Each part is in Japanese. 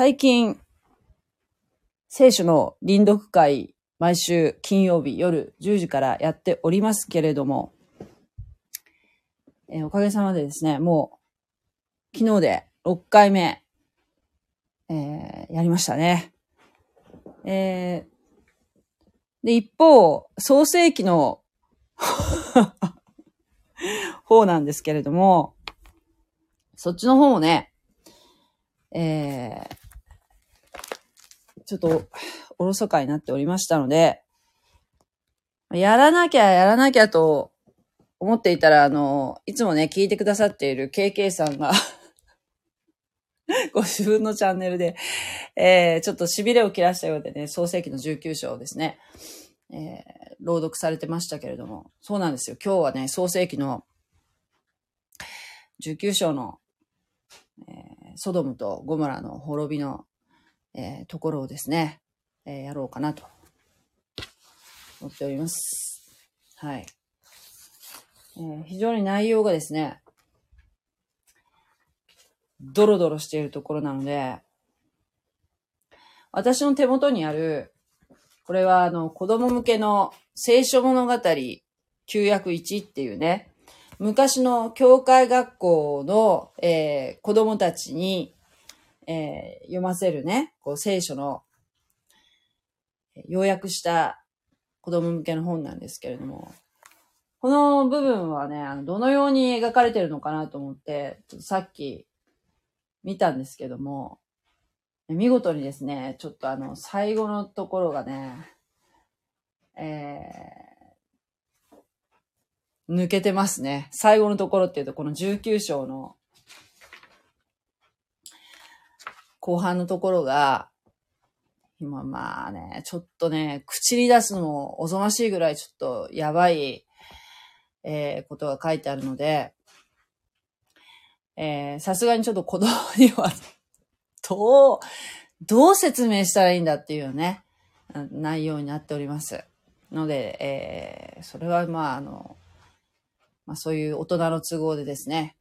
最近、聖書の臨読会、毎週金曜日夜10時からやっておりますけれども、えー、おかげさまでですね、もう、昨日で6回目、えー、やりましたね。えー、で、一方、創世記の 方なんですけれども、そっちの方もね、えー、ちょっと、おろそかになっておりましたので、やらなきゃやらなきゃと思っていたら、あの、いつもね、聞いてくださっている KK さんが ご自分のチャンネルで、えー、ちょっと痺れを切らしたようでね、創世記の19章をですね、えー、朗読されてましたけれども、そうなんですよ。今日はね、創世記の19章の、えー、ソドムとゴモラの滅びの、えー、ところをですね、えー、やろうかなと思っております。はい。えー、非常に内容がですね、ドロドロしているところなので、私の手元にある、これはあの子供向けの聖書物語旧約1っていうね、昔の教会学校の、えー、子供たちに、えー、読ませるね、こう聖書の、要約した子供向けの本なんですけれども、この部分はね、あの、どのように描かれてるのかなと思って、っさっき見たんですけども、見事にですね、ちょっとあの、最後のところがね、えー、抜けてますね。最後のところっていうと、この19章の後半のところが、今まあね、ちょっとね、口に出すのもおぞましいぐらいちょっとやばい、えー、ことが書いてあるので、えさすがにちょっと子供にはどう、どう説明したらいいんだっていうね、内容になっております。ので、えー、それはまあ、あの、まあ、そういう大人の都合でですね、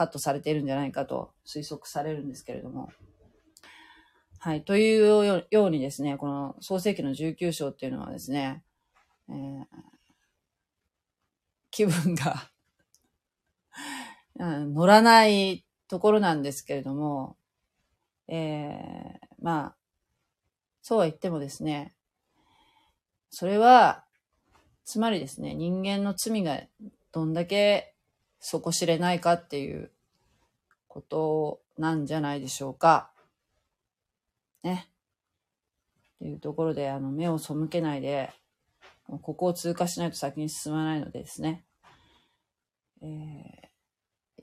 カットされているんじゃないかと推測されるんですけれども。はい。というようにですね、この創世記の19章っていうのはですね、えー、気分が 乗らないところなんですけれども、えー、まあ、そうは言ってもですね、それは、つまりですね、人間の罪がどんだけ底知れないかっていうことなんじゃないでしょうか。ね。っていうところで、あの、目を背けないで、ここを通過しないと先に進まないのでですね、えー、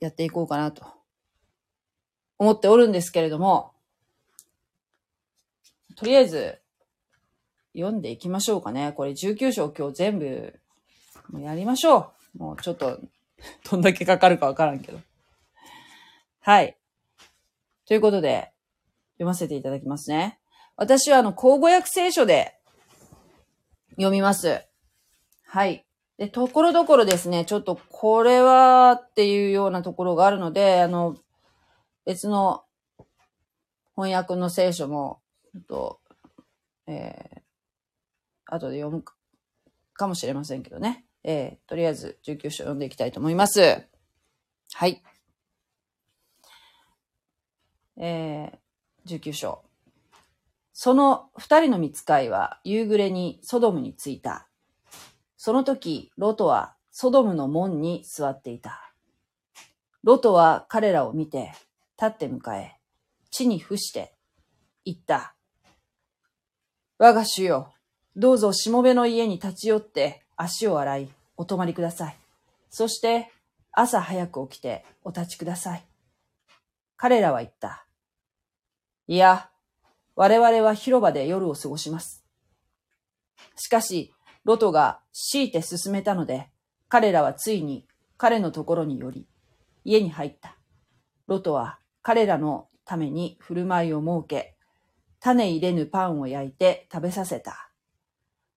やっていこうかなと思っておるんですけれども、とりあえず読んでいきましょうかね。これ19章今日全部やりましょう。もうちょっと、どんだけかかるかわからんけど。はい。ということで、読ませていただきますね。私はあの、口語訳聖書で読みます。はい。で、ところどころですね、ちょっとこれはっていうようなところがあるので、あの、別の翻訳の聖書も、っと、えー、後で読むかもしれませんけどね。えー、とりあえず19章読んでいきたいと思います。はい。えー、19章。その二人の見使いは夕暮れにソドムに着いた。その時、ロトはソドムの門に座っていた。ロトは彼らを見て、立って迎え、地に伏して、言った。我が主よ、どうぞしもべの家に立ち寄って足を洗い、お泊まりください。そして、朝早く起きてお立ちください。彼らは言った。いや、我々は広場で夜を過ごします。しかし、ロトが強いて進めたので、彼らはついに彼のところにより、家に入った。ロトは彼らのために振る舞いを設け、種入れぬパンを焼いて食べさせた。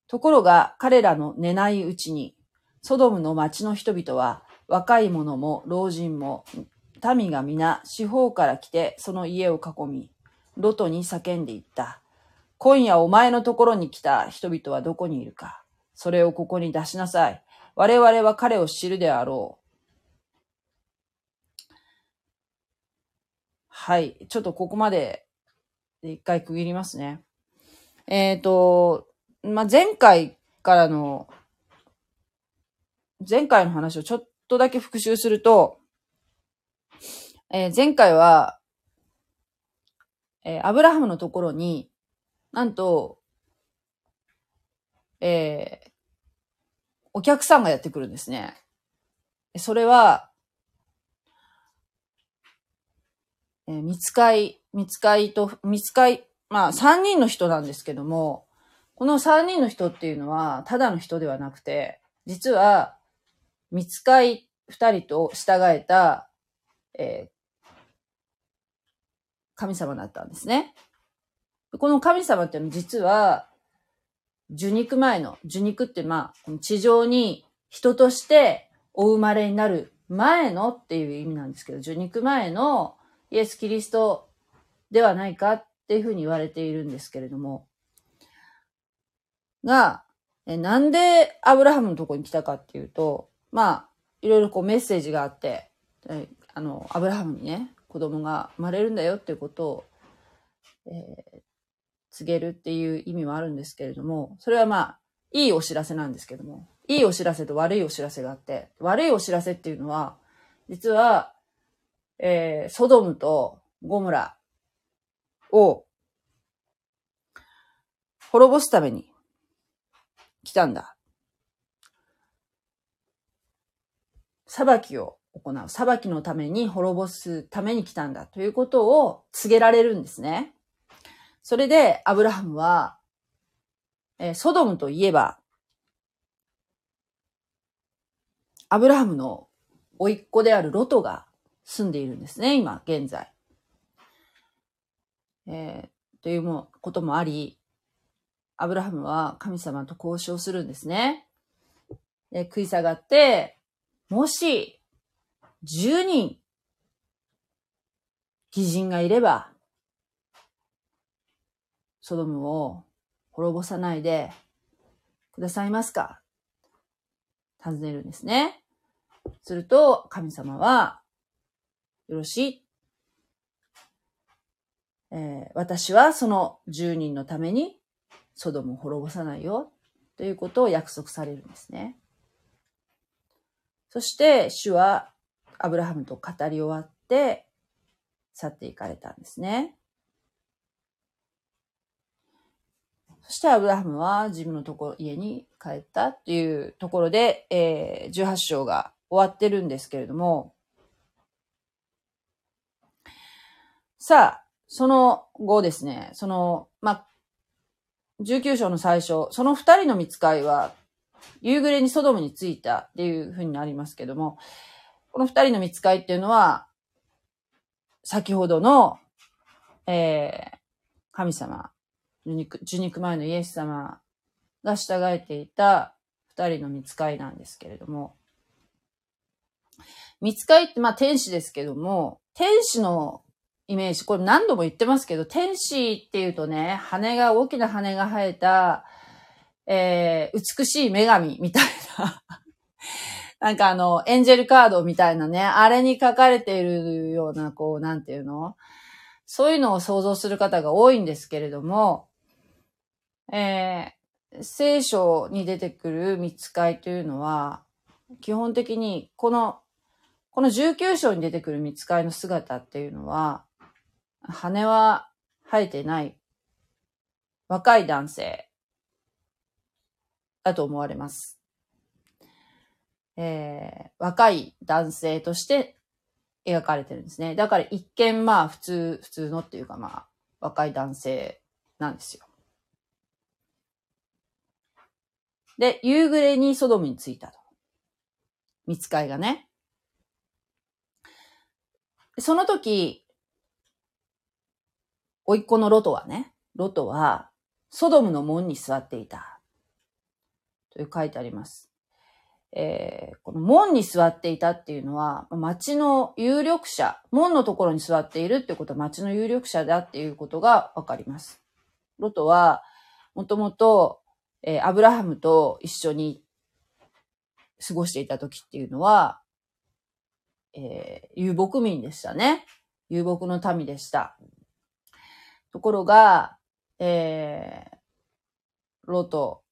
ところが彼らの寝ないうちにソドムの町の人々は若い者も老人も、民が皆四方から来てその家を囲み、ロトに叫んでいった。今夜お前のところに来た人々はどこにいるか。それをここに出しなさい。我々は彼を知るであろう。はい。ちょっとここまで一回区切りますね。えっ、ー、と、まあ、前回からの、前回の話をちょっとだけ復習すると、えー、前回は、えー、アブラハムのところに、なんと、えー、お客さんがやってくるんですね。それは、えー、見つかい、見つかいと、見つかい、まあ、三人の人なんですけども、この三人の人っていうのは、ただの人ではなくて、実は、見つかい二人と従えた、えー、神様だったんですね。この神様っていうのは実は、受肉前の、受肉ってまあ、地上に人としてお生まれになる前のっていう意味なんですけど、受肉前のイエス・キリストではないかっていうふうに言われているんですけれども、が、えなんでアブラハムのとこに来たかっていうと、まあ、いろいろこうメッセージがあって、あの、アブラハムにね、子供が生まれるんだよっていうことを、えー、告げるっていう意味もあるんですけれども、それはまあ、いいお知らせなんですけども、いいお知らせと悪いお知らせがあって、悪いお知らせっていうのは、実は、えー、ソドムとゴムラを滅ぼすために来たんだ。裁きを行う。裁きのために滅ぼすために来たんだということを告げられるんですね。それで、アブラハムは、えー、ソドムといえば、アブラハムの甥っ子であるロトが住んでいるんですね、今、現在。えー、というもこともあり、アブラハムは神様と交渉するんですね。で食い下がって、もし、10人、義人がいれば、ソドムを滅ぼさないでくださいますか？尋ねるんですね。すると、神様は、よろしい。えー、私はその10人のためにソドムを滅ぼさないよ。ということを約束されるんですね。そして、主はアブラハムと語り終わって、去っていかれたんですね。そしてアブラハムは自分のところ、家に帰ったっていうところで、えー、18章が終わってるんですけれども、さあ、その後ですね、その、ま19章の最初、その二人の見つかいは、夕暮れにソドムに着いたっていうふうになりますけども、この二人の見つかいっていうのは、先ほどの、えー、神様、受肉受肉前のイエス様が従えていた二人の見つかいなんですけれども、見つかいって、まあ天使ですけども、天使のイメージ、これ何度も言ってますけど、天使っていうとね、羽が、大きな羽が生えた、えー、美しい女神みたいな。なんかあの、エンジェルカードみたいなね、あれに書かれているような、こう、なんていうの？そういうのを想像する方が多いんですけれども、えー、聖書に出てくる見つかいというのは、基本的にこの、この19章に出てくる見つかいの姿っていうのは、羽は生えてない若い男性だと思われます。えー、若い男性として描かれてるんですね。だから一見まあ普通、普通のっていうかまあ若い男性なんですよ。で、夕暮れにソドムに着いたと。見つかいがね。その時、甥っ子のロトはね、ロトは、ソドムの門に座っていた。という書いてあります。えー、この門に座っていたっていうのは、町の有力者、門のところに座っているってことは町の有力者だっていうことがわかります。ロトは、もともと、えー、アブラハムと一緒に過ごしていた時っていうのは、えー、遊牧民でしたね。遊牧の民でした。ところが、えー、ロト、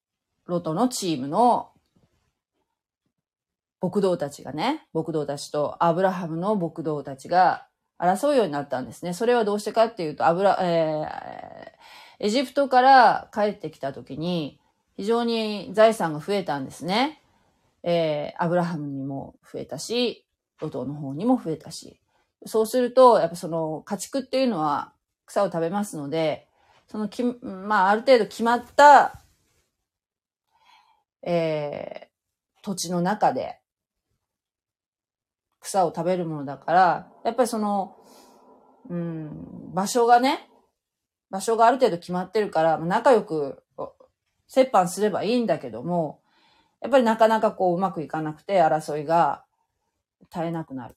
ロトのチームの牧道たちがね、牧道たちとアブラハムの牧道たちが争うようになったんですね。それはどうしてかっていうと、アブラ、えー、エジプトから帰ってきた時に、非常に財産が増えたんですね。えー、アブラハムにも増えたし、ロトの方にも増えたし。そうすると、やっぱその家畜っていうのは草を食べますので、そのき、まあある程度決まった、えー、土地の中で草を食べるものだから、やっぱりその、うん、場所がね、場所がある程度決まってるから、仲良く折半すればいいんだけども、やっぱりなかなかこううまくいかなくて争いが絶えなくなる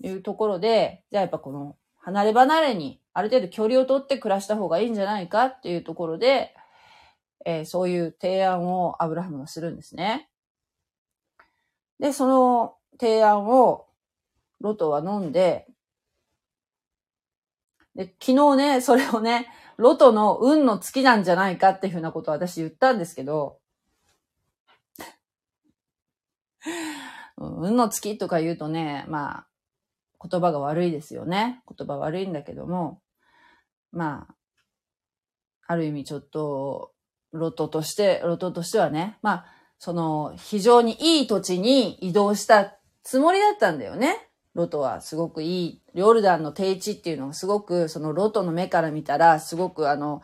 というところで、じゃあやっぱこの離れ離れにある程度距離を取って暮らした方がいいんじゃないかっていうところで、えー、そういう提案をアブラハムがするんですね。で、その提案をロトは飲んで、で、昨日ね、それをね、ロトの運の月なんじゃないかっていうふうなことを私言ったんですけど、運の月とか言うとね、まあ、言葉が悪いですよね。言葉悪いんだけども、まあ、ある意味ちょっと、ロトとして、ロトとしてはね、まあ、その、非常にいい土地に移動したつもりだったんだよね。ロトはすごくいい。ヨルダンの低地っていうのがすごく、そのロトの目から見たら、すごくあの、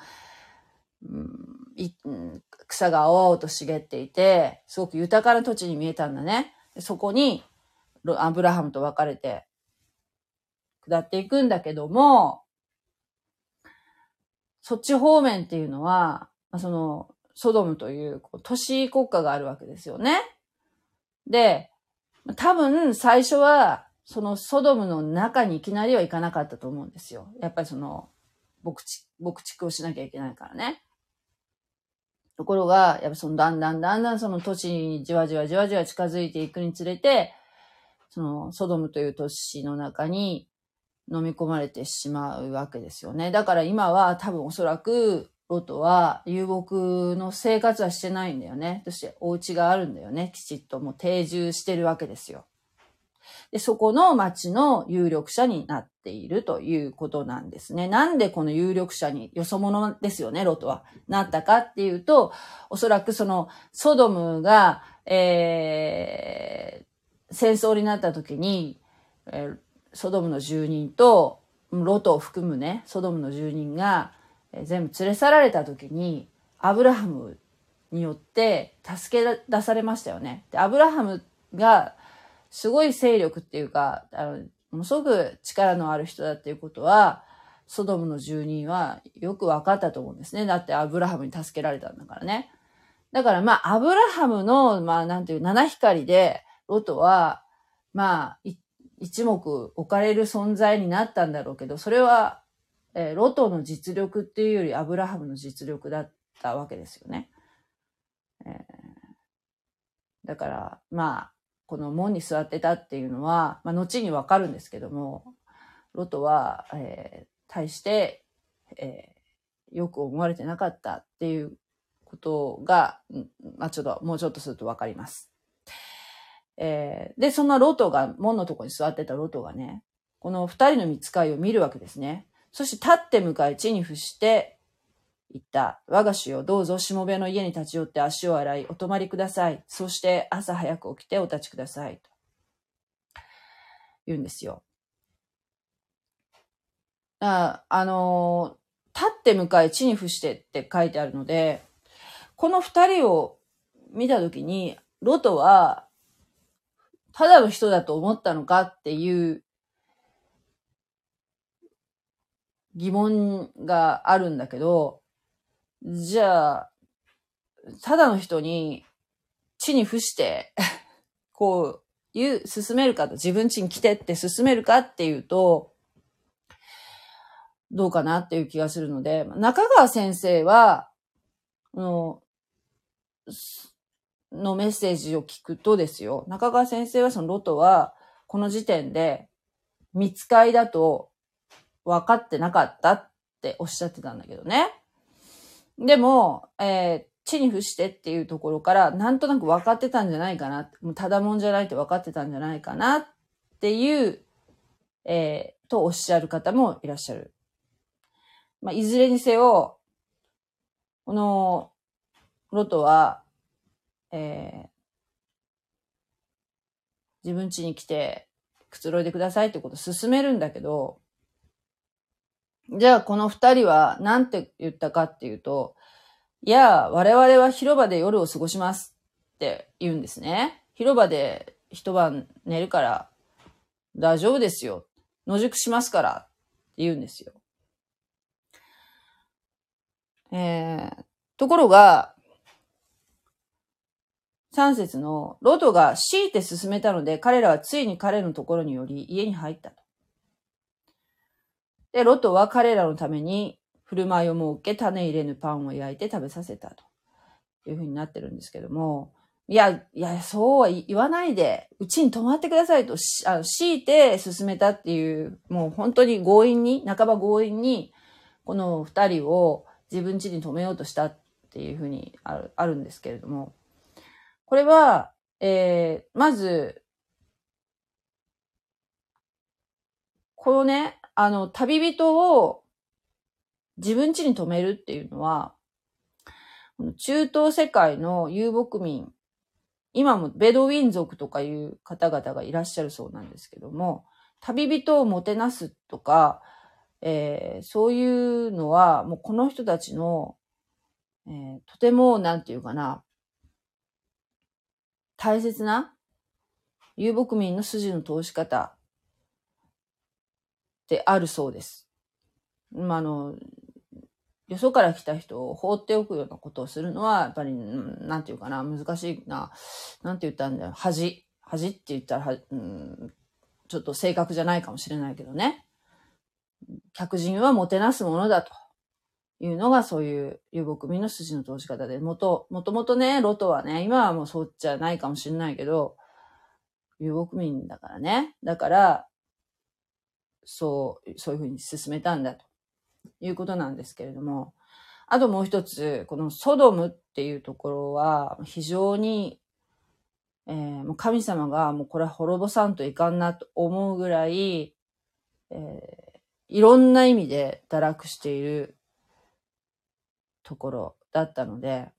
うん、草が青々と茂っていて、すごく豊かな土地に見えたんだね。そこに、アブラハムと別れて、下っていくんだけども、そっち方面っていうのは、まあその、ソドムという都市国家があるわけですよね。で、多分最初は、そのソドムの中にいきなりは行かなかったと思うんですよ。やっぱりその、牧畜、牧畜をしなきゃいけないからね。ところが、やっぱそのだんだんだんだんその都市にじわじわじわじわ近づいていくにつれて、そのソドムという都市の中に飲み込まれてしまうわけですよね。だから今は多分おそらくロトは遊牧の生活はしてないんだよね。そしてお家があるんだよね。きちっともう定住してるわけですよ。で、そこの町の有力者になっているということなんですね。なんでこの有力者に、よそ者ですよね、ロトは。なったかっていうと、おそらくその、ソドムが、えー、戦争になった時に、えー、ソドムの住人と、ロトを含むね、ソドムの住人が、全部連れ去られた時に、アブラハムによって助け出されましたよね。で、アブラハムがすごい勢力っていうか、あの、ものすごく力のある人だっていうことは、ソドムの住人はよく分かったと思うんですね。だってアブラハムに助けられたんだからね。だからまあ、アブラハムの、まあ、なんていう、七光で、ロトは、まあ、一目置かれる存在になったんだろうけど、それは、えー、ロトの実力っていうよりアブラハムの実力だったわけですよね。えー、だから、まあ、この門に座ってたっていうのは、まあ、後にわかるんですけども、ロトは、えー、対して、えー、よく思われてなかったっていうことが、まあ、ちょっと、もうちょっとするとわかります。えー、で、そんなロトが、門のとこに座ってたロトがね、この二人の見つかいを見るわけですね。そして立って向かい地に伏して、言った。我が主よ、どうぞしもべの家に立ち寄って足を洗い、お泊まりください。そして朝早く起きてお立ちください。と言うんですよ。ああの立って迎え地に伏してって書いてあるので、この二人を見たときに、ロトは、ただの人だと思ったのかっていう疑問があるんだけど、じゃあ、ただの人に地に伏して、こう、言う、進めるかと、自分地に来てって進めるかっていうと、どうかなっていう気がするので、中川先生は、の、のメッセージを聞くとですよ、中川先生はそのロトは、この時点で、見つかいだと分かってなかったっておっしゃってたんだけどね。でも、えー地に伏してっていうところから、なんとなく分かってたんじゃないかな。もうただもんじゃないって分かってたんじゃないかなっていう、えーとおっしゃる方もいらっしゃる。まあ、いずれにせよ、この、ロトは、えー自分家に来て、くつろいでくださいってことを進めるんだけど、じゃあこの二人は何て言ったかっていうと、いや、我々は広場で夜を過ごしますって言うんですね。広場で一晩寝るから大丈夫ですよ。野宿しますからって言うんですよ。えー、ところが、三節のロトが強いて進めたので彼らはついに彼のところにより家に入ったと。で、ロトは彼らのために振る舞いを設け、種入れぬパンを焼いて食べさせたと。いうふうになってるんですけども、いや、いや、そうは言わないで、うちに泊まってくださいと、あの強いて進めたっていう、もう本当に強引に、半ば強引に、この二人を自分家に泊めようとしたっていうふうにあるあるんですけれども、これは、えー、まず、このね、あの、旅人を自分家に泊めるっていうのは、中東世界の遊牧民、今もベドウィン族とかいう方々がいらっしゃるそうなんですけども、旅人をもてなすとか、えーそういうのは、もうこの人たちの、えーとても、なんていうかな、大切な遊牧民の筋の通し方であるそうです。まあ、の、よそから来た人を放っておくようなことをするのは、やっぱり、うんなんていうかな、難しいな、なんて言ったんだよ、恥。恥って言ったらは、うん、ちょっと正確じゃないかもしれないけどね。客人はもてなすものだというのがそういう遊牧民の筋の通し方で、もと、もともとね、ロトはね、今はもうそうじゃないかもしれないけど、遊牧民だからね。だから、そう、そういうふうに進めたんだということなんですけれども、あともう一つ、このソドムっていうところは非常に、えーもう神様がもうこれは滅ぼさんといかんなと思うぐらい、えーいろんな意味で堕落しているところだったので、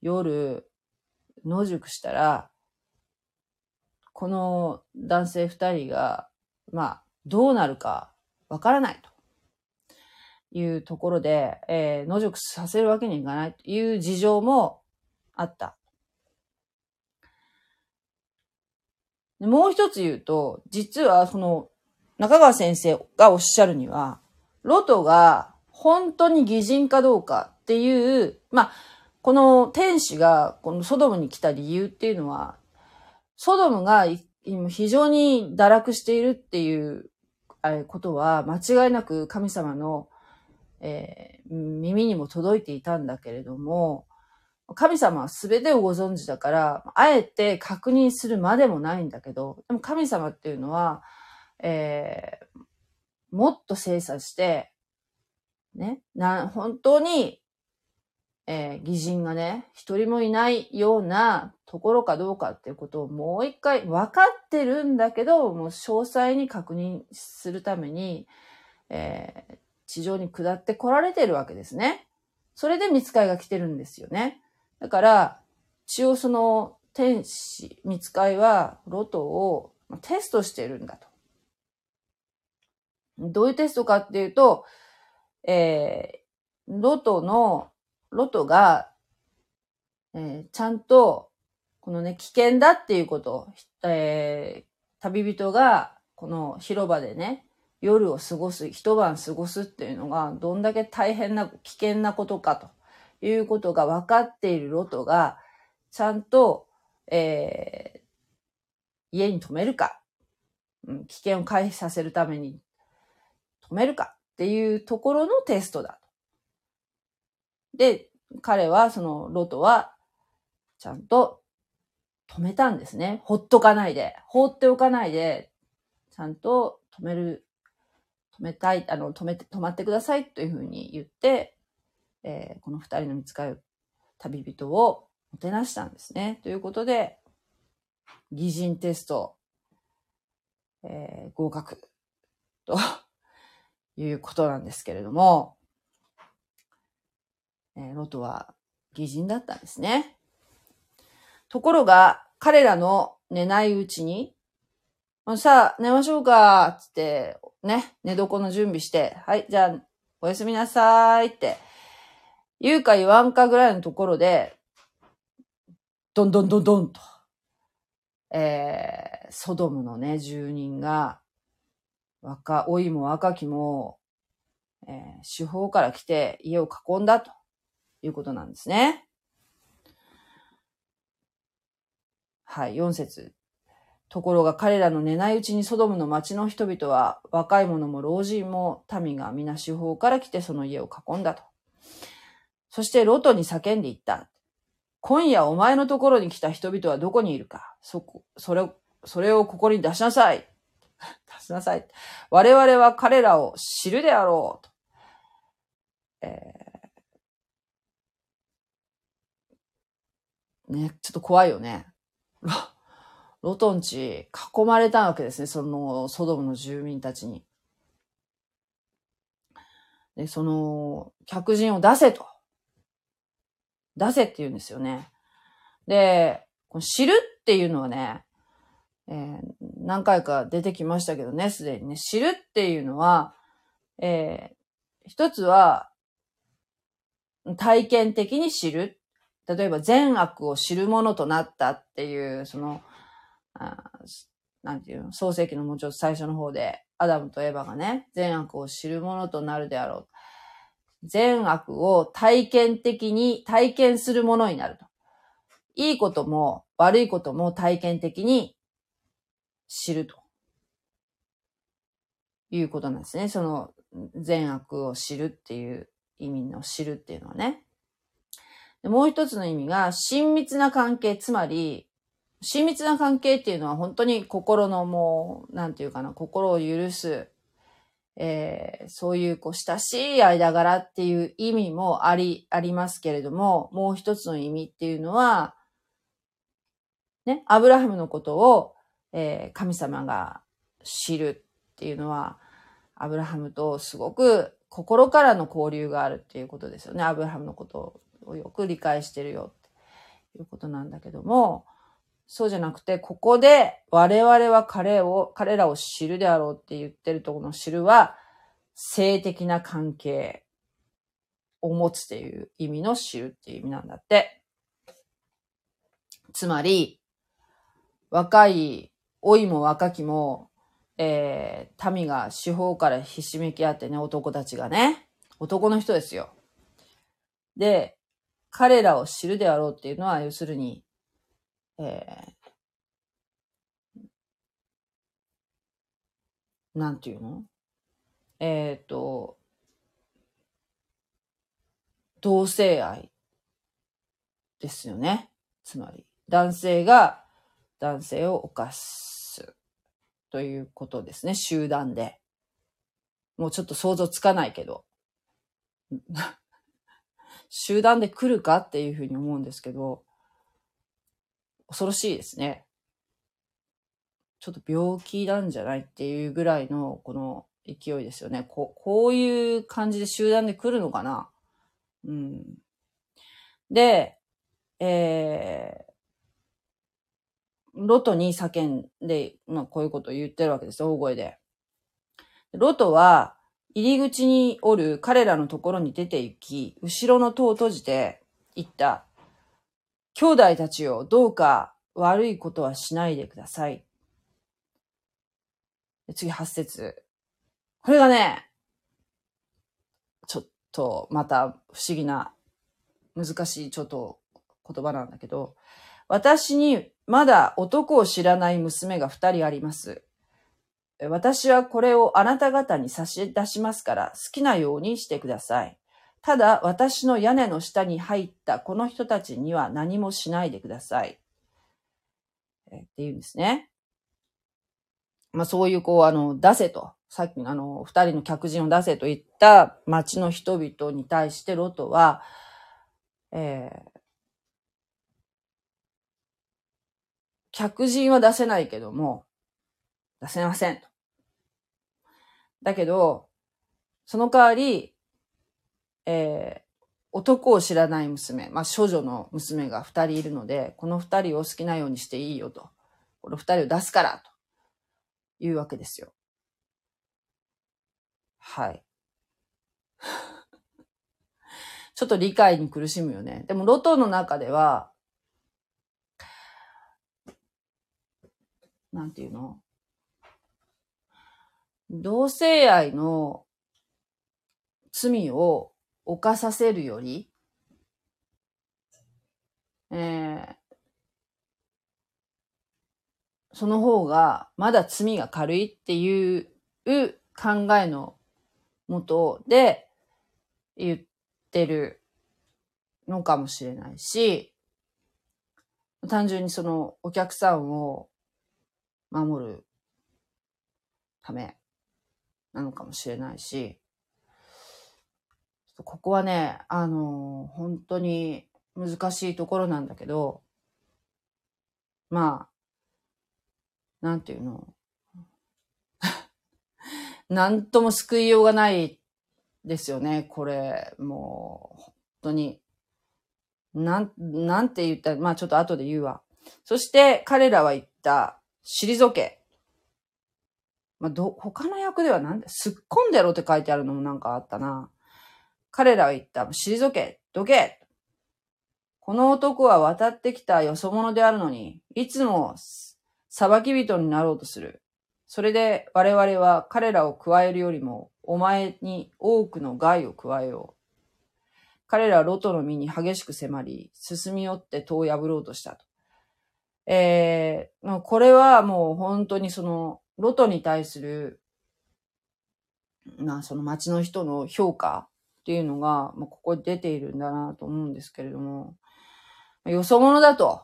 夜、野宿したら、この男性二人が、まあ、どうなるかわからないというところで、えー野宿させるわけにいかないという事情もあった。もう一つ言うと、実はその中川先生がおっしゃるには、ロトが本当に偽人かどうかっていう、まあ、この天使がこのソドムに来た理由っていうのは、ソドムが非常に堕落しているっていうことは間違いなく神様の、えー耳にも届いていたんだけれども、神様は全てをご存知だから、あえて確認するまでもないんだけど、でも神様っていうのは、えーもっと精査して、ね、な、本当に、えー偽人がね、一人もいないようなところかどうかっていうことをもう一回分かってるんだけど、もう詳細に確認するために、えー地上に下って来られてるわけですね。それで見つかいが来てるんですよね。だから、一応その天使、見つかいはロトをテストしてるんだと。どういうテストかっていうと、えーロトの、ロトが、えーちゃんと、このね、危険だっていうことを、えー旅人が、この広場でね、夜を過ごす、一晩過ごすっていうのが、どんだけ大変な、危険なことかということが分かっているロトが、ちゃんと、えー、家に泊めるか、うん、危険を回避させるために止めるかっていうところのテストだ。で、彼は、そのロトは、ちゃんと止めたんですね。ほっとかないで。放っておかないで、ちゃんと止める、止めたい、あの、止めて、止まってくださいというふうに言って、えー、この二人の見つかる旅人をもてなしたんですね。ということで、擬人テスト、えー、合格ということなんですけれども、え、ロトは擬人だったんですね。ところが、彼らの寝ないうちに、さあ、寝ましょうか、つって、ね、寝床の準備して、はい、じゃあ、おやすみなさいって、言うか言わんかぐらいのところで、どんどんどんどんと、えー、ソドムのね、住人が、若、老いも若きも、えー、手法から来て家を囲んだということなんですね。はい、4節ところが彼らの寝ないうちにソドムの町の人々は若い者も老人も民が皆四方から来てその家を囲んだと。そしてロトに叫んでいった。今夜お前のところに来た人々はどこにいるかそこ、それ、それをここに出しなさい。出しなさい。我々は彼らを知るであろう。とえー、ね、ちょっと怖いよね。ロトンチ囲まれたわけですね、そのソドムの住民たちに。で、その、客人を出せと。出せって言うんですよね。で、この知るっていうのはね、えー、何回か出てきましたけどね、すでにね。知るっていうのは、えー、一つは、体験的に知る。例えば善悪を知るものとなったっていう、その、あなんていうの、創世記のもうちょっと最初の方で、アダムとエヴァがね、善悪を知るものとなるであろう。善悪を体験的に体験するものになると。いいことも悪いことも体験的に知ると。いうことなんですね。その善悪を知るっていう意味の知るっていうのはね。もう一つの意味が、親密な関係、つまり、親密な関係っていうのは本当に心のもう、なんていうかな、心を許す、えー、そういうこう親しい間柄っていう意味もあり、ありますけれども、もう一つの意味っていうのは、ね、アブラハムのことを、えー、神様が知るっていうのは、アブラハムとすごく心からの交流があるっていうことですよね。アブラハムのことををよく理解してるよっていうことなんだけども、そうじゃなくて、ここで我々は彼を、彼らを知るであろうって言ってるところの知るは、性的な関係を持つっていう意味の知るっていう意味なんだって。つまり、若い、老いも若きも、えー、民が四方からひしめき合ってね、男たちがね、男の人ですよ。で、彼らを知るであろうっていうのは、要するに、えー、なんていうの？えっ、ー、と、同性愛ですよね。つまり、男性が男性を犯すということですね。集団で。もうちょっと想像つかないけど。集団で来るかっていうふうに思うんですけど、恐ろしいですね。ちょっと病気なんじゃないっていうぐらいのこの勢いですよね。ここういう感じで集団で来るのかなうん。で、えー、ロトに叫んで、まあ、こういうことを言ってるわけですよ。大声で。ロトは、入り口におる彼らのところに出て行き、後ろの戸を閉じて言った。兄弟たちよ、どうか悪いことはしないでください。次、八節。これがね、ちょっと、また不思議な、難しい、ちょっと言葉なんだけど、私にまだ男を知らない娘が二人あります。私はこれをあなた方に差し出しますから好きなようにしてください。ただ私の屋根の下に入ったこの人たちには何もしないでください。えって言うんですね。まあそういうこう、あの、出せと。さっきのあの、二人の客人を出せと言った町の人々に対してロトは、えー、客人は出せないけども、出せませんと。だけど、その代わり、えー、男を知らない娘、まあ、少女の娘が二人いるので、この二人を好きなようにしていいよと。この二人を出すから、というわけですよ。はい。ちょっと理解に苦しむよね。でも、ロトの中では、なんていうの？同性愛の罪を犯させるより、えー、その方がまだ罪が軽いっていう考えのもとで言ってるのかもしれないし、単純にそのお客さんを守るため。なのかもしれないし、ここはね、あの、本当に難しいところなんだけど、まあ、なんていうの、なんとも救いようがないですよね、これ。もう、本当に。なん、なんて言った？ら、まあちょっと後で言うわ。そして彼らは言った、退け。まあ、ど、他の役ではなんで、すっ込んでろって書いてあるのもなんかあったな。彼らは言った。退け、どけ。この男は渡ってきたよそ者であるのに、いつも裁き人になろうとする。それで我々は彼らを加えるよりも、お前に多くの害を加えよう。彼らはロトの身に激しく迫り、進み寄って戸を破ろうとしたと。えー、これはもう本当にその、ロトに対する、まあその街の人の評価っていうのが、まあ、ここに出ているんだなと思うんですけれども、よそ者だと。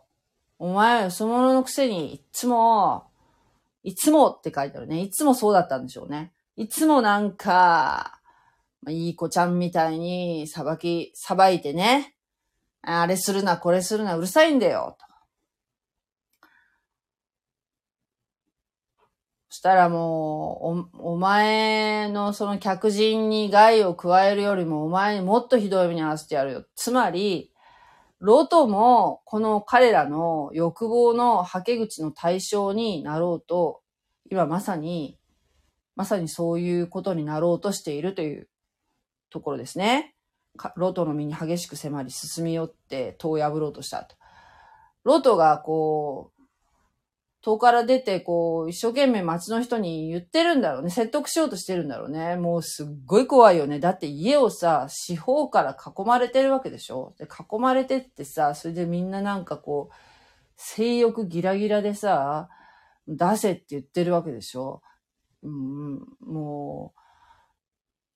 お前よそ者のくせに、いつも、いつもって書いてあるね。いつもそうだったんでしょうね。いつもなんか、まあ、いい子ちゃんみたいに、裁き、裁いてね。あれするな、これするな、うるさいんだよ。としたらもう、お、お前のその客人に害を加えるよりもお前にもっとひどい目に遭わせてやるよ。つまり、ロトもこの彼らの欲望のはけ口の対象になろうと、今まさに、まさにそういうことになろうとしているというところですね。ロトの身に激しく迫り進み寄って戸を破ろうとしたと。ロトがこう、戸から出て、こう、一生懸命街の人に言ってるんだろうね。説得しようとしてるんだろうね。もうすっごい怖いよね。だって家をさ、四方から囲まれてるわけでしょで、囲まれてってさ、それでみんななんかこう、性欲ギラギラでさ、出せって言ってるわけでしょうん、も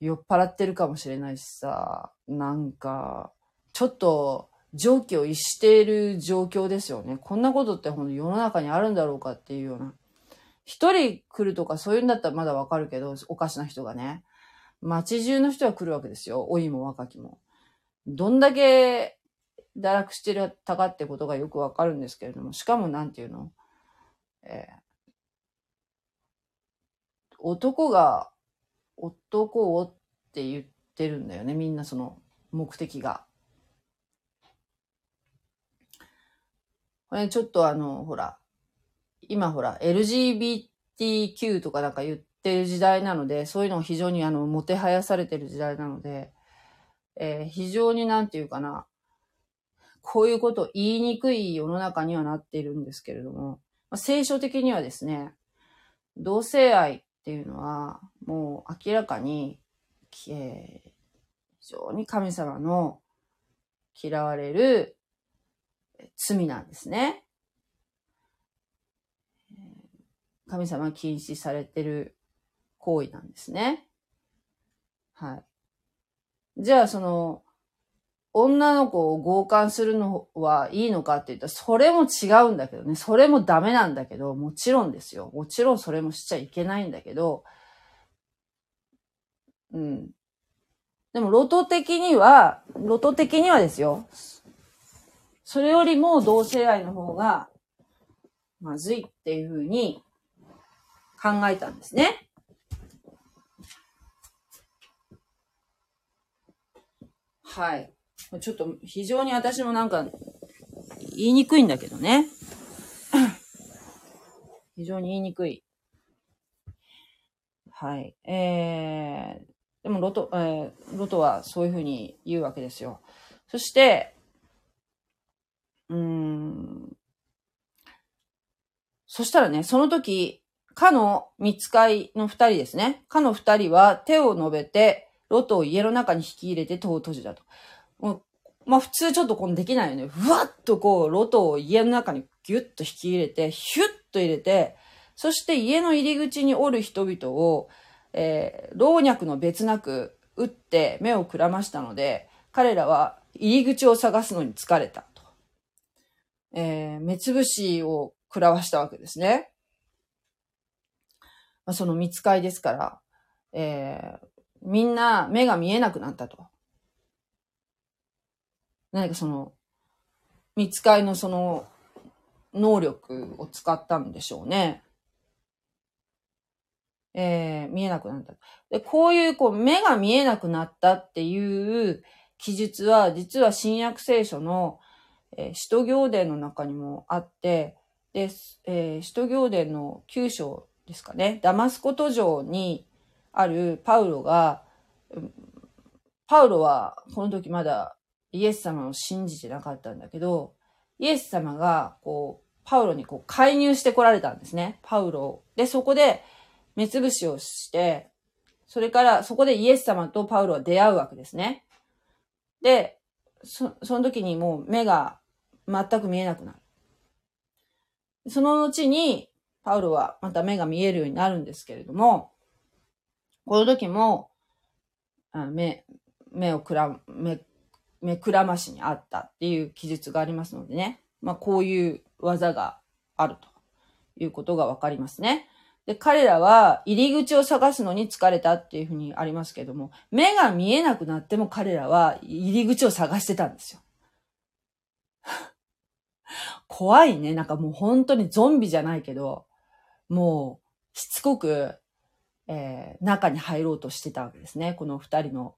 う、酔っ払ってるかもしれないしさ、なんか、ちょっと、常軌を逸している状況ですよね。こんなことってほんと世の中にあるんだろうかっていうような。一人来るとかそういうんだったらまだわかるけど、おかしな人がね。街中の人は来るわけですよ。老いも若きも。どんだけ堕落してたかってことがよくわかるんですけれども、しかもなんていうの？えー、男が男をって言ってるんだよね。みんなその目的が。これちょっとあの、ほら、今ほら、LGBTQ とかなんか言ってる時代なので、そういうのが非常にあの、もてはやされてる時代なので、えー、非常になんていうかな、こういうことを言いにくい世の中にはなっているんですけれども、まあ、聖書的にはですね、同性愛っていうのは、もう明らかに、えー、非常に神様の嫌われる罪なんですね。神様禁止されてる行為なんですね。はい。じゃあ、その、女の子を強姦するのはいいのかって言ったら、それも違うんだけどね。それもダメなんだけど、もちろんですよ。もちろんそれもしちゃいけないんだけど、うん。でも、ロト的には、ロト的にはですよ。それよりも同性愛の方が、まずいっていうふうに考えたんですね。はい。ちょっと非常に私もなんか言いにくいんだけどね。非常に言いにくい。はい。えー、でもロト、えー、ロトはそういうふうに言うわけですよ。そして、そしたらね、その時、かの見つかいの二人ですね。かの二人は手を伸べて、ロトを家の中に引き入れて戸を閉じたと。まあ普通ちょっとこのできないよね。ふわっとこう、ロトを家の中にギュッと引き入れて、ヒュッと入れて、そして家の入り口におる人々を、えー、老若の別なく打って目をくらましたので、彼らは入り口を探すのに疲れた。えー、目つぶしを食らわしたわけですね。まあ、その見つかいですから、えー、みんな目が見えなくなったと。何かその、見つかいのその、能力を使ったんでしょうね。えー、見えなくなった。で、こういう、こう、目が見えなくなったっていう記述は、実は新約聖書の、えー、使徒行伝の中にもあって、で、えー、使徒行伝の9章ですかね、ダマスコ途上にあるパウロが、パウロはこの時まだイエス様を信じてなかったんだけど、イエス様が、こう、パウロにこう介入してこられたんですね。パウロで、そこで目つぶしをして、それからそこでイエス様とパウロは出会うわけですね。で、そ、その時にもう目が全く見えなくなる。その後に、パウロはまた目が見えるようになるんですけれども、この時も、あ目、目をくら、目、目くらましにあったっていう記述がありますのでね。まあ、こういう技があるということがわかりますね。で、彼らは入り口を探すのに疲れたっていうふうにありますけども、目が見えなくなっても彼らは入り口を探してたんですよ。怖いね。なんかもう本当にゾンビじゃないけど、もうしつこくえー、中に入ろうとしてたわけですね。この二人の、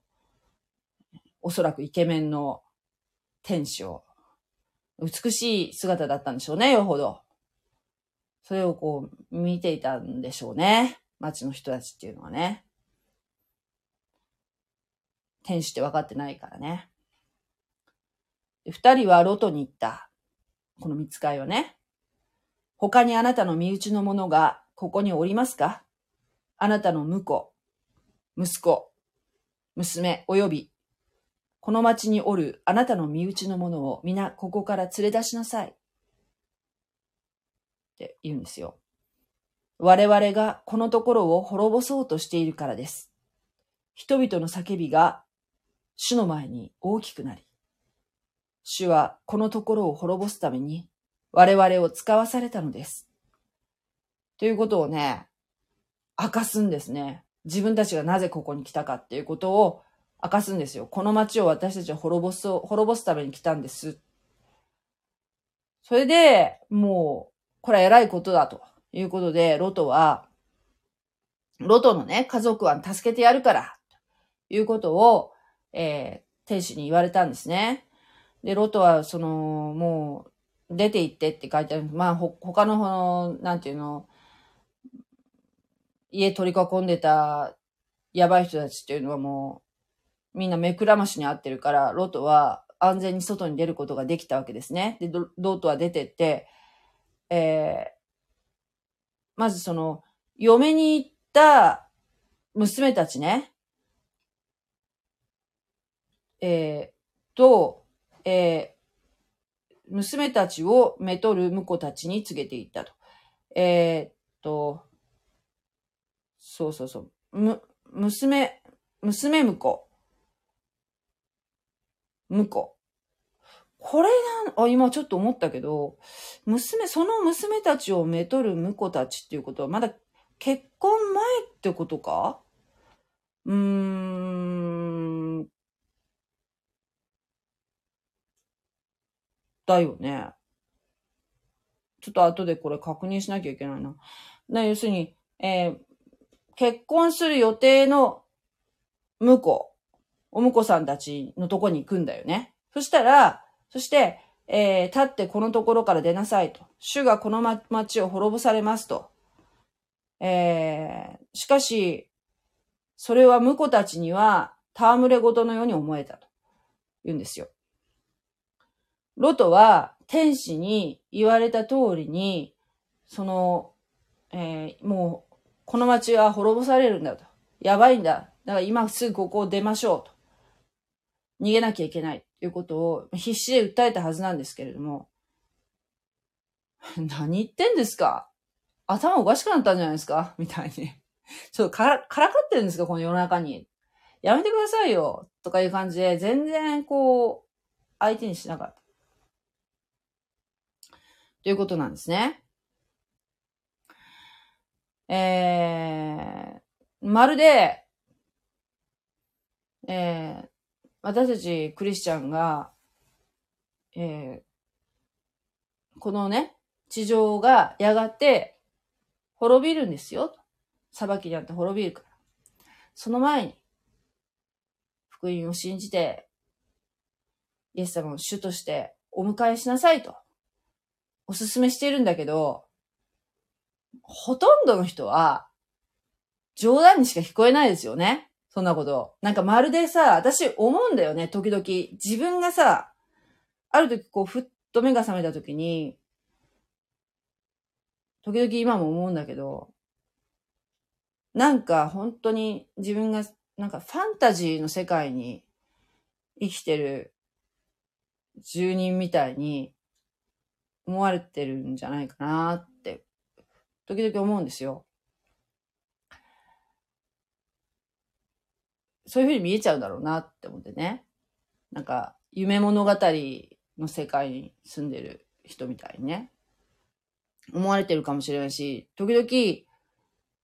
おそらくイケメンの天使を。美しい姿だったんでしょうね、よほど。それをこう、見ていたんでしょうね。街の人たちっていうのはね。天使って分かってないからね。二人はロトに行った。この見つかいはね。他にあなたの身内の者がここにおりますか？あなたの婿、息子、娘及び、この町におるあなたの身内の者を皆ここから連れ出しなさい。って言うんですよ。我々がこのところを滅ぼそうとしているからです。人々の叫びが主の前に大きくなり、主はこのところを滅ぼすために我々を使わされたのです。ということをね、明かすんですね。自分たちがなぜここに来たかっていうことを明かすんですよ。この街を私たちは滅ぼす、滅ぼすために来たんです。それで、もう、これは偉いことだということで、ロトは、ロトのね、家族は助けてやるから、ということを、えー、天使に言われたんですね。で、ロトは、その、もう、出て行ってって書いてある。まあ、ほ、他の、のなんていうの、家取り囲んでたやばい人たちっていうのはもう、みんな目くらましに合ってるから、ロトは安全に外に出ることができたわけですね。で、ロトは出てって、えー、まずその、嫁に行った娘たちね、えー、と、えー、娘たちをめとる婿たちに告げていったと。えー、っと、そうそうそう。む、娘、娘婿。婿。これなん、あ、今ちょっと思ったけど、娘、その娘たちをめとる婿たちっていうことは、まだ結婚前ってことか？うーん。だよね。ちょっと後でこれ確認しなきゃいけないな。な要するに、えー、結婚する予定の婿、お婿さんたちのとこに行くんだよね。そしたら、そして、えー、立ってこのところから出なさいと。主がこの町を滅ぼされますと。えー、しかし、それは婿たちには戯れ事のように思えたと言うんですよ。ロトは天使に言われた通りに、その、えー、もう、この町は滅ぼされるんだと。やばいんだ。だから今すぐここを出ましょうと。逃げなきゃいけないということを必死で訴えたはずなんですけれども、何言ってんですか頭おかしくなったんじゃないですかみたいに。ちょっとから、からかってるんですかこの世の中に。やめてくださいよとかいう感じで、全然こう、相手にしなかった。ということなんですね。えー、まるで、えー、私たちクリスチャンが、えー、このね、地上がやがて滅びるんですよ。裁きにあって滅びるから。その前に、福音を信じて、イエス様を主としてお迎えしなさいと、お勧めしてるんだけど、ほとんどの人は、冗談にしか聞こえないですよね。そんなこと。なんかまるでさ、私思うんだよね、時々。自分がさ、ある時こう、ふっと目が覚めた時に、時々今も思うんだけど、なんか本当に自分がなんかファンタジーの世界に生きてる住人みたいに思われてるんじゃないかなって時々思うんですよ。そういうふうに見えちゃうだろうなって思ってね。なんか夢物語の世界に住んでる人みたいにね。思われてるかもしれないし、時々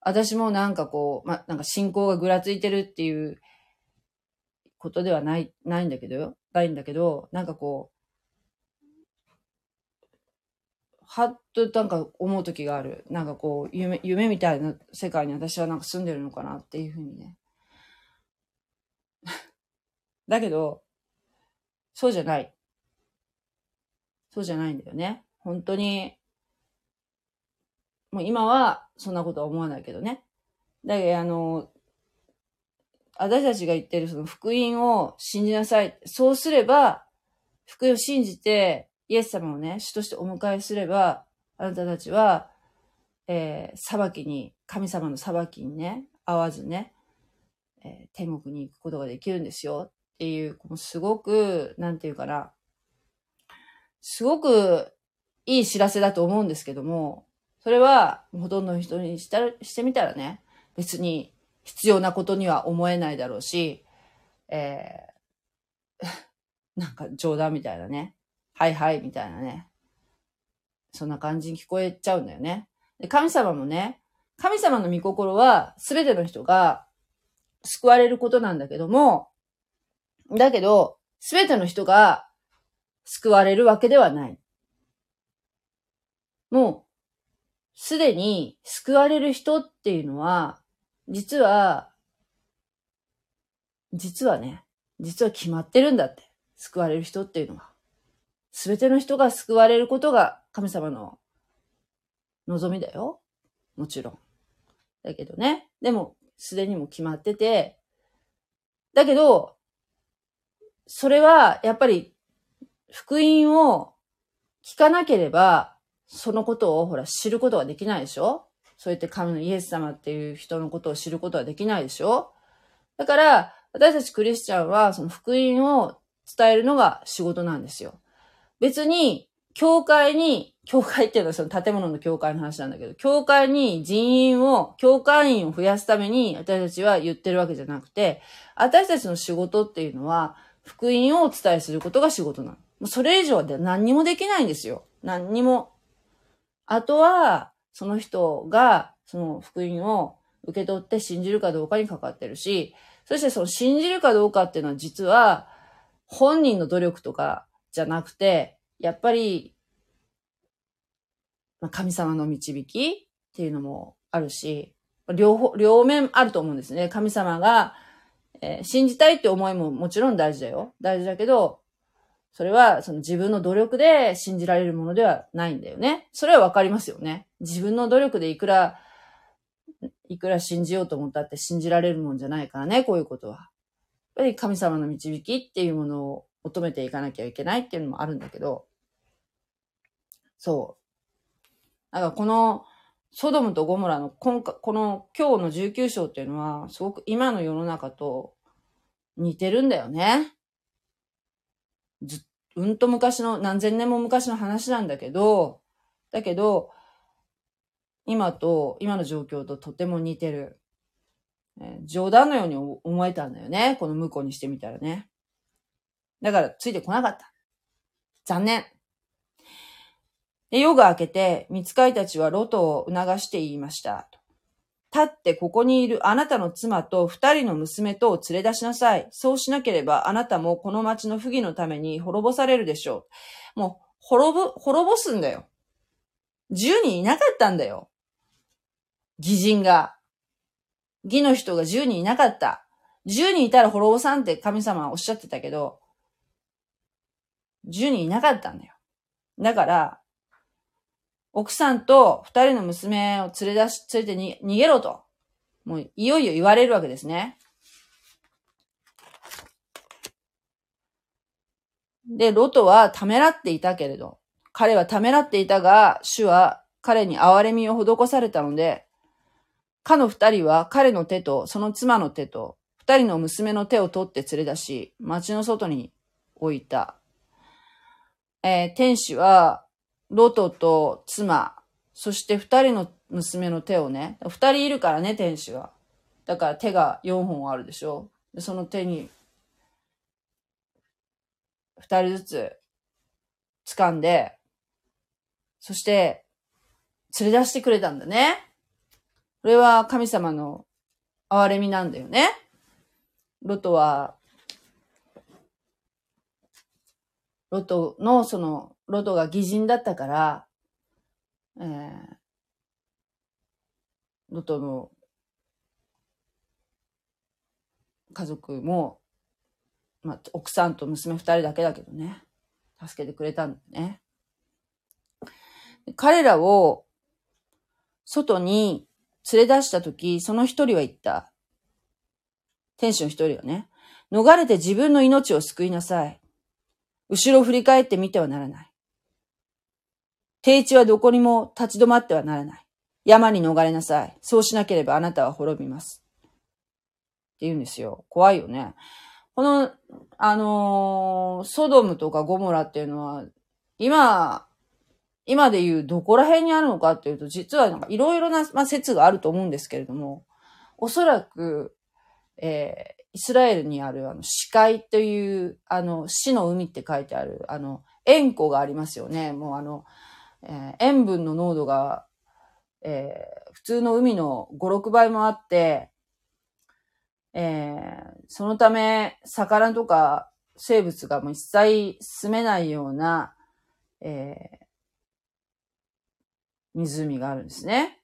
私もなんかこう、ま、なんか信仰がぐらついてるっていうことではない、ないんだけどよ。ないんだけど、なんかこう、はっとなんか思う時がある。なんかこう、夢、夢みたいな世界に私はなんか住んでるのかなっていうふうにね。だけど、そうじゃない。そうじゃないんだよね。本当に、もう今はそんなことは思わないけどね。だけど、あの、私たちが言ってるその福音を信じなさい。そうすれば、福音を信じて、イエス様をね、主としてお迎えすれば、あなたたちは、えー、裁きに、神様の裁きにね、合わずね、えー、天国に行くことができるんですよ。っていう、このすごく、なんていうかな、すごくいい知らせだと思うんですけども、それは、ほとんどの人にしたしてみたらね、別に必要なことには思えないだろうし、えー、なんか冗談みたいなね、はいはいみたいなね、そんな感じに聞こえちゃうんだよね。で神様もね、神様の御心は全ての人が救われることなんだけども、だけど、全ての人が救われるわけではない。もう、すでに救われる人っていうのは、実は、実はね、実は決まってるんだって。救われる人っていうのは。すべての人が救われることが神様の望みだよ。もちろん。だけどね。でも、すでにも決まってて、だけど、それは、やっぱり、福音を聞かなければ、そのことをほら知ることができないでしょ？そうやって神のイエス様っていう人のことを知ることはできないでしょ？だから、私たちクリスチャンはその福音を伝えるのが仕事なんですよ。別に、教会に、教会っていうのはその建物の教会の話なんだけど、教会に人員を、教会員を増やすために私たちは言ってるわけじゃなくて、私たちの仕事っていうのは、福音をお伝えすることが仕事なの。それ以上で何にもできないんですよ。何にも。あとは、その人が、その福音を受け取って信じるかどうかにかかってるし、そしてその信じるかどうかっていうのは実は、本人の努力とかじゃなくて、やっぱり、まあ神様の導きっていうのもあるし、両方、両面あると思うんですね。神様が、えー、信じたいって思いももちろん大事だよ。大事だけど、それはその自分の努力で信じられるものではないんだよね。それはわかりますよね。自分の努力でいくら、いくら信じようと思ったって信じられるもんじゃないからね、こういうことは。やっぱり神様の導きっていうものを求めていかなきゃいけないっていうのもあるんだけど、そう。だからこの、ソドムとゴモラの今回この今日の19章っていうのは、すごく今の世の中と似てるんだよね。ず、うんと昔の、何千年も昔の話なんだけど、だけど、今と、今の状況ととても似てる。えー、冗談のように思えたんだよね。この向こうにしてみたらね。だから、ついてこなかった。残念。で、夜が明けて、見つかいたちはロトを促して言いました。立ってここにいるあなたの妻と二人の娘とを連れ出しなさい。そうしなければあなたもこの町の不義のために滅ぼされるでしょう。もう、滅ぶ、滅ぼすんだよ。十人いなかったんだよ。義人が。義の人が十人いなかった。十人いたら滅ぼさんって神様はおっしゃってたけど、十人いなかったんだよ。だから、奥さんと二人の娘を連れ出し、連れてに逃げろと。もういよいよ言われるわけですね。で、ロトはためらっていたけれど、彼はためらっていたが、主は彼に憐れみを施されたので、かの二人は彼の手とその妻の手と二人の娘の手を取って連れ出し、町の外に置いた。えー、天使はロトと妻、そして二人の娘の手をね、二人いるからね、天使は。だから手が四本あるでしょその手に、二人ずつ掴んで、そして、連れ出してくれたんだね。これは神様の憐れみなんだよね。ロトは、ロトのそのロトが偽人だったから、えー、ロトの家族も、まあ、奥さんと娘二人だけだけどね、助けてくれたんだね。彼らを外に連れ出したとき、その一人は言った。天使の一人はね、逃れて自分の命を救いなさい。後ろ振り返ってみてはならない。低地はどこにも立ち止まってはならない。山に逃れなさい。そうしなければあなたは滅びます。って言うんですよ。怖いよね。この、あのー、ソドムとかゴモラっていうのは、今、今で言うどこら辺にあるのかっていうと、実はなんかいろいろな、まあ、説があると思うんですけれども、おそらく、え、イスラエルにあるあの、死海という、あの、死の海って書いてある、あの、塩湖がありますよね。もうあの、えー、塩分の濃度が、えー、普通の海の5、6倍もあって、えー、そのため、魚とか生物がもう一切住めないような、えー、湖があるんですね。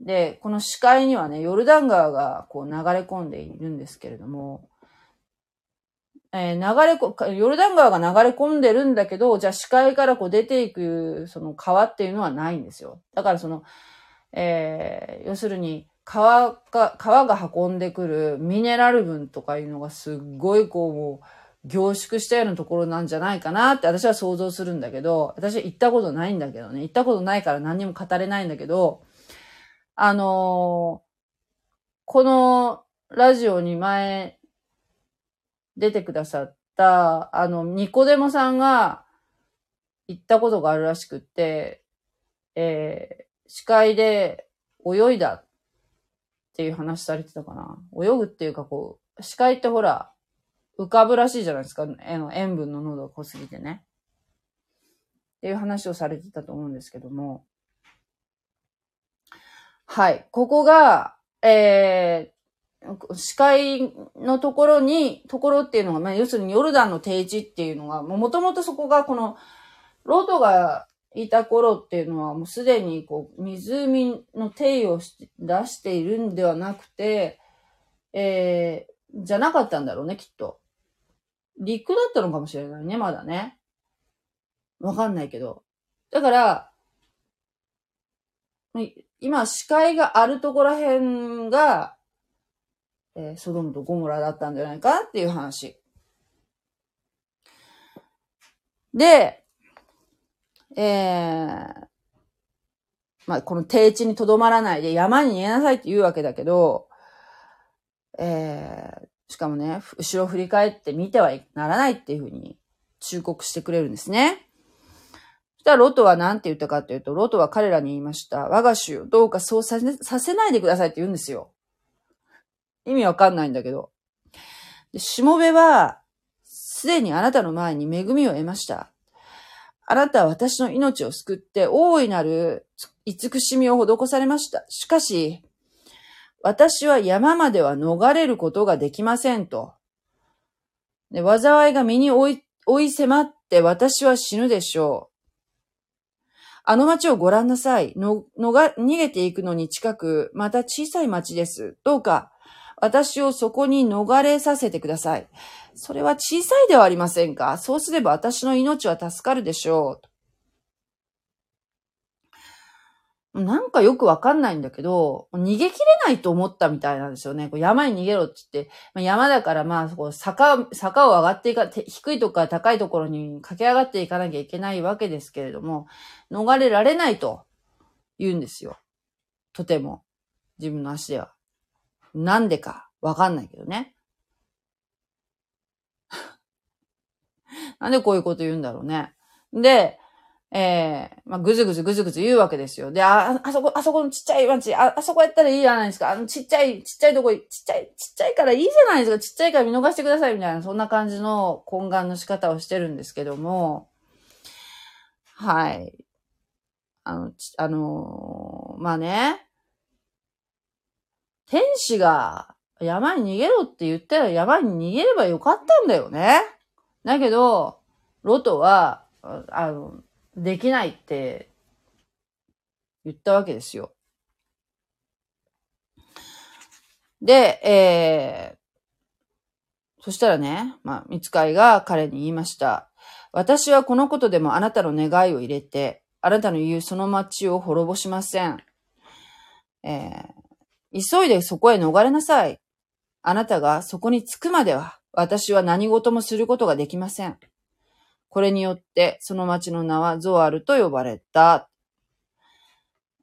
で、この視界にはね、ヨルダン川がこう流れ込んでいるんですけれども、えー、流れこ、ヨルダン川が流れ込んでるんだけど、じゃあ視界からこう出ていく、その川っていうのはないんですよ。だからその、えー、要するに、川が、川が運んでくるミネラル分とかいうのがすっごいこう、もう凝縮したようなところなんじゃないかなって私は想像するんだけど、私は行ったことないんだけどね、行ったことないから何にも語れないんだけど、あのー、このラジオに前出てくださった、あの、ニコデモさんが、行ったことがあるらしくって、えー、視界で泳いだっていう話されてたかな。泳ぐっていうかこう、視界ってほら、浮かぶらしいじゃないですか。塩分の濃度が濃すぎてね。っていう話をされてたと思うんですけども。はい。ここが、えー、視界のところに、ところっていうのが、まあ、要するにヨルダンの定地っていうのが、もともとそこがこの、ロトがいた頃っていうのはもうすでにこう湖の定位を出しているんではなくて、えー、じゃなかったんだろうね、きっと。陸だったのかもしれないね、まだね。わかんないけど。だから、今視界があるところら辺が、えー、ソドムとゴモラだったんじゃないかっていう話。で、えー、まあ、この低地にとどまらないで山に逃げなさいって言うわけだけど、えー、しかもね、後ろ振り返って見てはならないっていうふうに忠告してくれるんですね。したらロトは何て言ったかっていうと、ロトは彼らに言いました。我が主よ、どうかそうさせさせないでくださいって言うんですよ。意味わかんないんだけど。で、しもべは、すでにあなたの前に恵みを得ました。あなたは私の命を救って大いなる慈しみを施されました。しかし、私は山までは逃れることができませんと。で災いが身に追い、追い迫って私は死ぬでしょう。あの街をご覧なさい。の、のが、逃げていくのに近く、また小さい町です。どうか、私をそこに逃れさせてください。それは小さいではありませんかそうすれば私の命は助かるでしょう。なんかよくわかんないんだけど、逃げ切れないと思ったみたいなんですよね。こう山に逃げろって言って、まあ、山だからまあ、こう坂、坂を上がっていか、低いとこから高いところに駆け上がっていかなきゃいけないわけですけれども、逃れられないと言うんですよ。とても。自分の足では。なんでかわかんないけどね。なんでこういうこと言うんだろうね。で、えー、まあ、ぐずぐずぐずぐず言うわけですよ。で、あ、あそこ、あそこのちっちゃい町、あ、あそこやったらいいじゃないですか。あのちっちゃい、ちっちゃいとこ、ちっちゃい、ちっちゃいからいいじゃないですか。ちっちゃいから見逃してくださいみたいな、そんな感じの懇願の仕方をしてるんですけども、はい。あの、あのー、まあね、天使が山に逃げろって言ったら山に逃げればよかったんだよね。だけど、ロトは、あの、できないって言ったわけですよ。で、えー、そしたらね、まあ、見つかいが彼に言いました。私はこのことでもあなたの願いを入れて、あなたの言うその町を滅ぼしません。えー、急いでそこへ逃れなさい。あなたがそこに着くまでは、私は何事もすることができません。これによって、その町の名はゾアルと呼ばれた。っ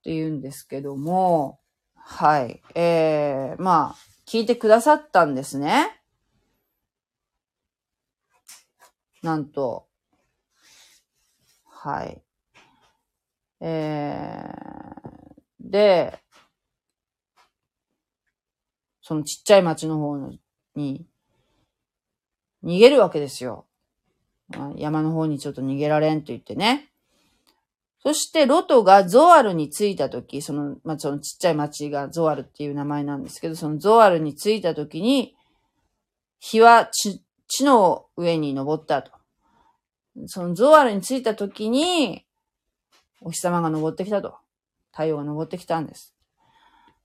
て言うんですけども、はい。えー、まあ、聞いてくださったんですね。なんと。はい。えー、で、そのちっちゃい町の方に逃げるわけですよ。山の方にちょっと逃げられんと言ってね。そしてロトがゾアルに着いたとき、その、まあ、そのちっちゃい町がゾアルっていう名前なんですけど、そのゾアルに着いたときに、日は地地の上に登ったと。そのゾアルに着いたときに、お日様が登ってきたと。太陽が登ってきたんです。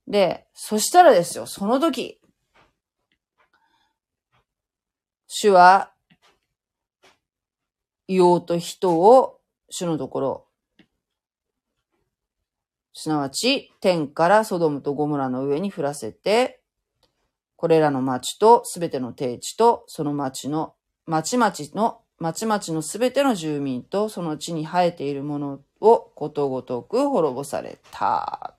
で、そしたらですよ、その時、主は、硫黄と人を主のところ、すなわち天からソドムとゴムラの上に降らせて、これらの町とすべての定地とその町の、町々の、町々のすべての住民とその地に生えているものをことごとく滅ぼされた。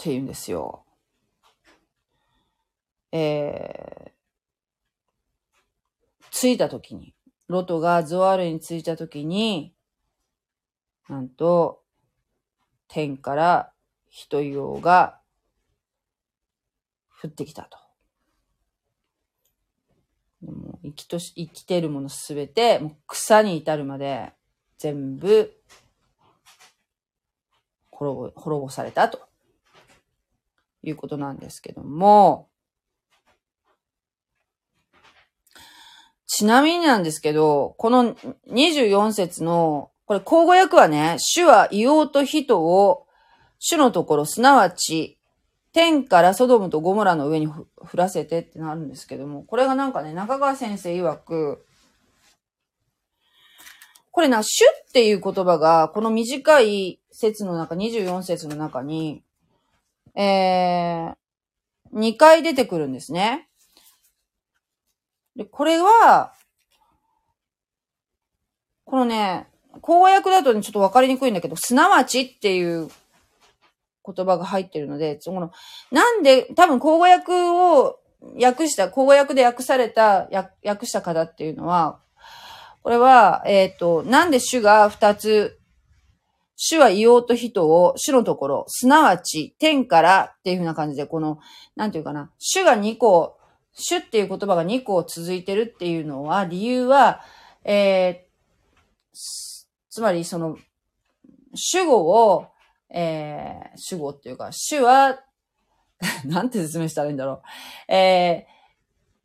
って言うんですよ。え着いた時に、ロトがゾワールに着いた時に、なんと、天から人用が降ってきたと。もう生きとし、生きてるものすべて、もう草に至るまで、全部、滅ぼ、滅ぼされたと。いうことなんですけども、ちなみになんですけど、この24節の、これ、口語訳はね、主は硫黄と人を、主のところ、すなわち、天からソドムとゴモラの上に降らせてってなるんですけども、これがなんかね、中川先生曰く、これな、主っていう言葉が、この短い説の中、24節の中に、えー、2回出てくるんですね。で、これは、このね、口語訳だとね、ちょっとわかりにくいんだけど、すなわちっていう言葉が入ってるので、その、なんで、多分口語訳を訳した、口語訳で訳された、訳した方っていうのは、これは、えっ、ー、と、なんで主が二つ、主は硫黄と人を主のところ、すなわち天からっていうふうな感じで、この、なんていうかな、主が二個、主っていう言葉が二個続いてるっていうのは、理由は、えー、つまりその、主語を、えー、主語っていうか、主は、なんて説明したらいいんだろう。え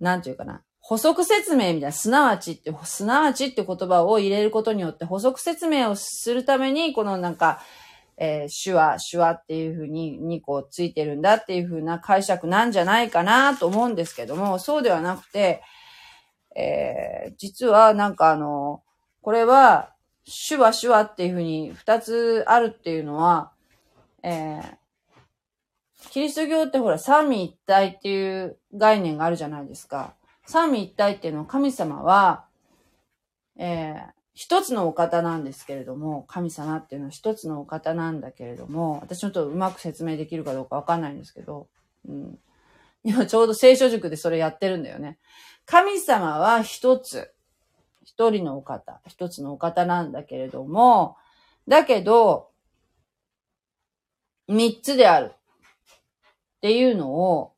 ー、なんていうかな。補足説明みたいな、すなわちって、すなわちって言葉を入れることによって補足説明をするために、このなんか、えー、手話、手話っていうふうに2個ついてるんだっていうふうな解釈なんじゃないかなと思うんですけども、そうではなくて、えー、実はなんかあの、これは、手話、手話っていうふうに2つあるっていうのは、えー、キリスト教ってほら、三位一体っていう概念があるじゃないですか。三位一体っていうのは神様は、えー、一つのお方なんですけれども、神様っていうのは一つのお方なんだけれども、私ちょっとうまく説明できるかどうかわかんないんですけど、うん、今ちょうど聖書塾でそれやってるんだよね。神様は一つ、一人のお方、一つのお方なんだけれども、だけど、三つである。っていうのを、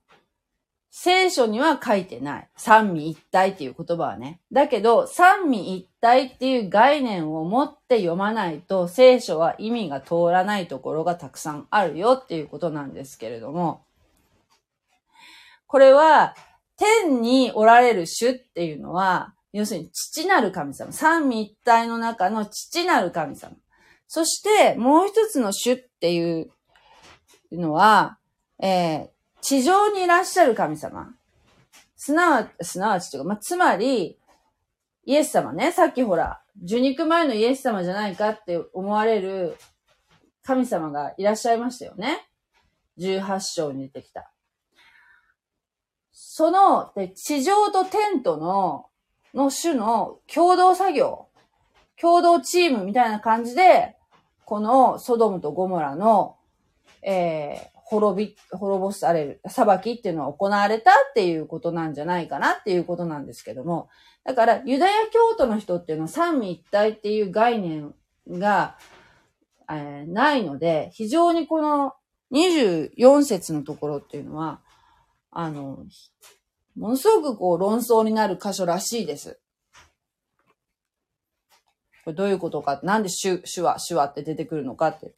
聖書には書いてない。三味一体っていう言葉はね。だけど、三味一体っていう概念を持って読まないと、聖書は意味が通らないところがたくさんあるよっていうことなんですけれども、これは、天におられる主っていうのは、要するに父なる神様。三味一体の中の父なる神様。そして、もう一つの主っていうのは、えー、地上にいらっしゃる神様。すなわち、すなわちというか、まあ、つまり、イエス様ね、さっきほら、受肉前のイエス様じゃないかって思われる神様がいらっしゃいましたよね。18章に出てきた。その、で地上とテントの、の種の共同作業、共同チームみたいな感じで、このソドムとゴモラのえー、滅び、滅ぼされる、裁きっていうのは行われたっていうことなんじゃないかなっていうことなんですけども、だからユダヤ教徒の人っていうのは三位一体っていう概念が、えー、ないので、非常にこの24節のところっていうのは、あの、ものすごくこう論争になる箇所らしいです。これどういうことか、なんで主、主は、主はって出てくるのかって。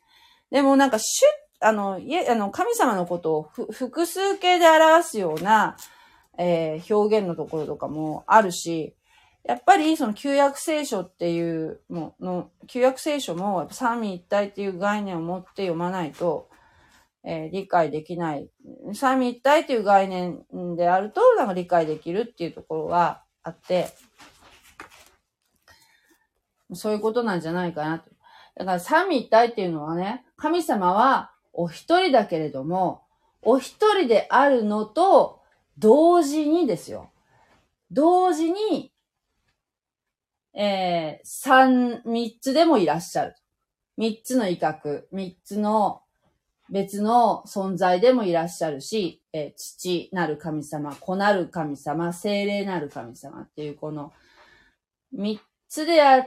でもなんか主あの、いえ、あの、神様のことを複数形で表すような、えー、表現のところとかもあるし、やっぱりその旧約聖書っていうもの、旧約聖書も三位一体っていう概念を持って読まないと、えー、理解できない。三位一体っていう概念であると、なんか理解できるっていうところはあって、そういうことなんじゃないかなと。だから三位一体っていうのはね、神様はお一人だけれども、お一人であるのと同時にですよ。同時に、えー、三、三つでもいらっしゃる。三つの威嚇、三つの別の存在でもいらっしゃるし、えー、父なる神様、子なる神様、精霊なる神様っていうこの三つであ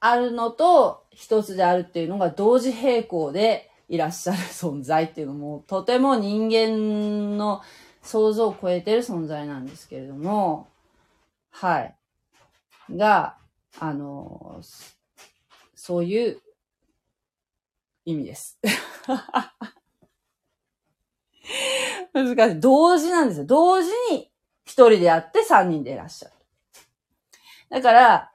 あるのと一つであるっていうのが同時並行でいらっしゃる存在っていうのもとても人間の想像を超えてる存在なんですけれども、はい。が、あの、そういう意味です。難しい。同時なんですよ。同時に一人であって三人でいらっしゃる。だから、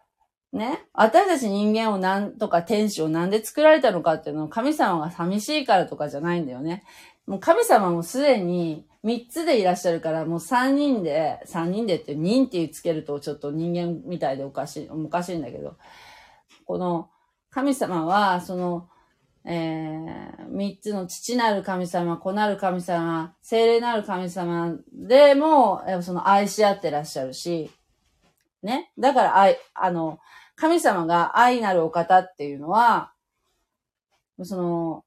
ね、私たち人間をなんとか天使をなんで作られたのかっていうのを神様が寂しいからとかじゃないんだよね。もう神様もすでに三つでいらっしゃるから、もう三人で、三人でって人ってつけるとちょっと人間みたいでおかしい、おかしいんだけど、この神様は、その、えー、三つの父なる神様、子なる神様、精霊なる神様でも、その愛し合ってらっしゃるし、ね。だから愛、あの、神様が愛なるお方っていうのは、その、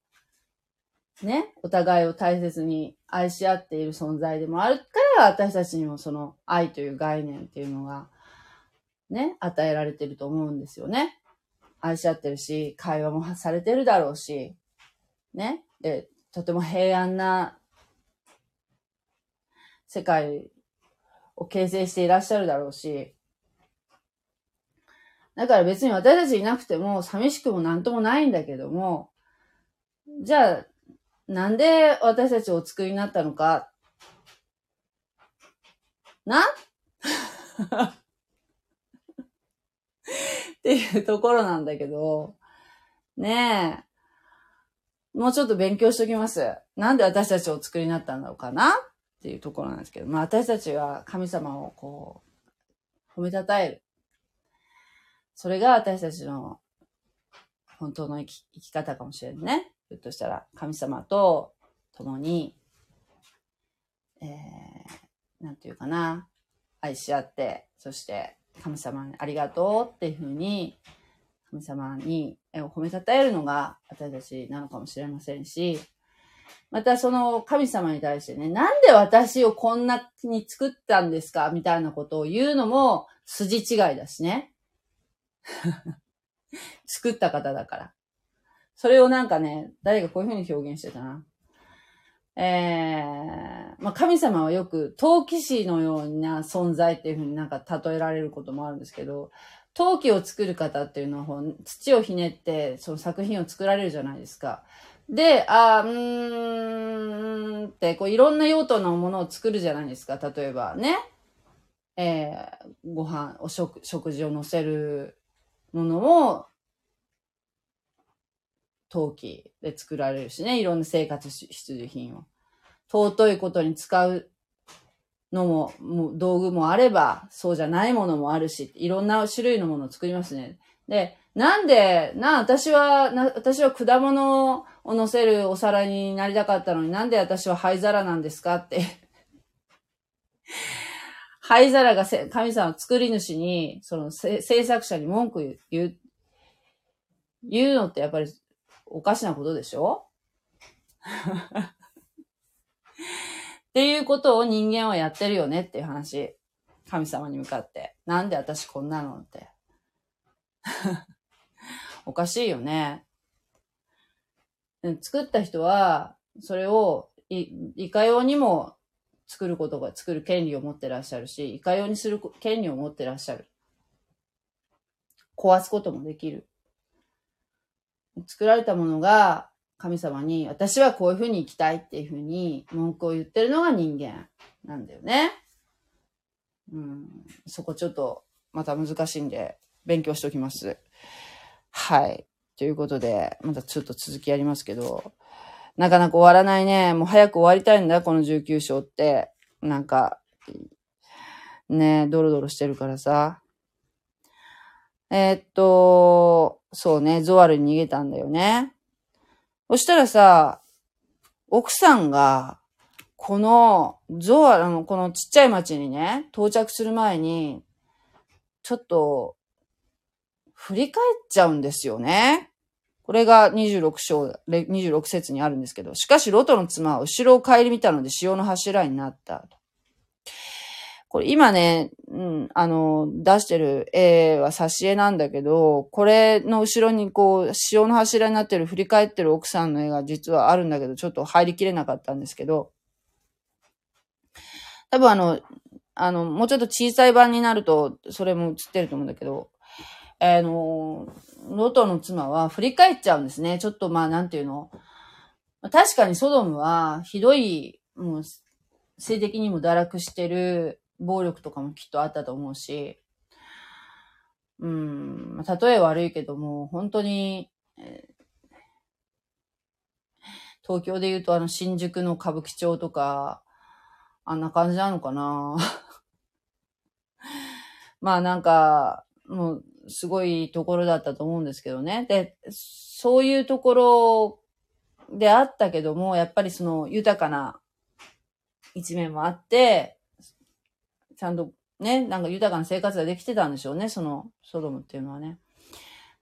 ね、お互いを大切に愛し合っている存在でもあるから、私たちにもその愛という概念っていうのが、ね、与えられてると思うんですよね。愛し合ってるし、会話もされてるだろうし、ね、で、とても平安な世界を形成していらっしゃるだろうし、だから別に私たちいなくても寂しくもなんともないんだけども、じゃあ、なんで私たちをお作りになったのか？な？っていうところなんだけど、ねえ。もうちょっと勉強しときます。なんで私たちをお作りになったんだろうかな？っていうところなんですけど、まあ私たちは神様をこう、褒めたたえる。それが私たちの本当の生き生き方かもしれんね。ひょっとしたら神様と共に、えー、なんていうかな、愛し合って、そして神様にありがとうっていうふうに、神様に褒めたたえるのが私たちなのかもしれませんし、またその神様に対してね、なんで私をこんなに作ったんですか？みたいなことを言うのも筋違いだしね。作った方だから。それをなんかね、誰がこういうふうに表現してたな。えー、まあ、神様はよく陶器師のような存在っていうふうになんか例えられることもあるんですけど、陶器を作る方っていうのは土をひねってその作品を作られるじゃないですか。で、あうーんって、こういろんな用途のものを作るじゃないですか。例えばね。えー、ご飯、お食、食事を乗せるものを、陶器で作られるしね、いろんな生活必需品を。尊いことに使うのも、もう道具もあれば、そうじゃないものもあるし、いろんな種類のものを作りますね。で、なんで、な、私は、な、私は果物を乗せるお皿になりたかったのになんで私は灰皿なんですかって灰皿が神様作り主に、その制作者に文句言う、言うのってやっぱりおかしなことでしょ？っていうことを人間はやってるよねっていう話。神様に向かって。なんで私こんなのって。おかしいよね。作った人は、それをい、いかようにも作ることが、作る権利を持ってらっしゃるし、いかようにする権利を持ってらっしゃる。壊すこともできる。作られたものが神様に、私はこういうふうに生きたいっていうふうに文句を言ってるのが人間なんだよね。うん、そこちょっとまた難しいんで勉強しておきます。はい。ということで、またちょっと続きやりますけど、なかなか終わらないね。もう早く終わりたいんだ、この19章って。なんか、ねドロドロしてるからさ。えー、っと、そうね、ゾワルに逃げたんだよね。そしたらさ、奥さんが、この、ゾワルの、このちっちゃい町にね、到着する前に、ちょっと、振り返っちゃうんですよね。これが26章、26節にあるんですけど、しかしロトの妻は後ろを帰り見たので潮の柱になった。これ今ね、うん、あの、出してる絵は挿絵なんだけど、これの後ろにこう、潮の柱になってる振り返ってる奥さんの絵が実はあるんだけど、ちょっと入りきれなかったんですけど、多分あの、あの、もうちょっと小さい版になると、それも映ってると思うんだけど、あの、ロトの妻は振り返っちゃうんですね。ちょっとまあ、なんていうの。確かにソドムはひどい、もう、性的にも堕落してる暴力とかもきっとあったと思うし、うん、例え悪いけども、本当に、東京で言うとあの新宿の歌舞伎町とか、あんな感じなのかな まあなんか、もうすごいところだったと思うんですけどね。で、そういうところであったけども、やっぱりその豊かな一面もあって、ちゃんとね、なんか豊かな生活ができてたんでしょうね、そのソドムっていうのはね。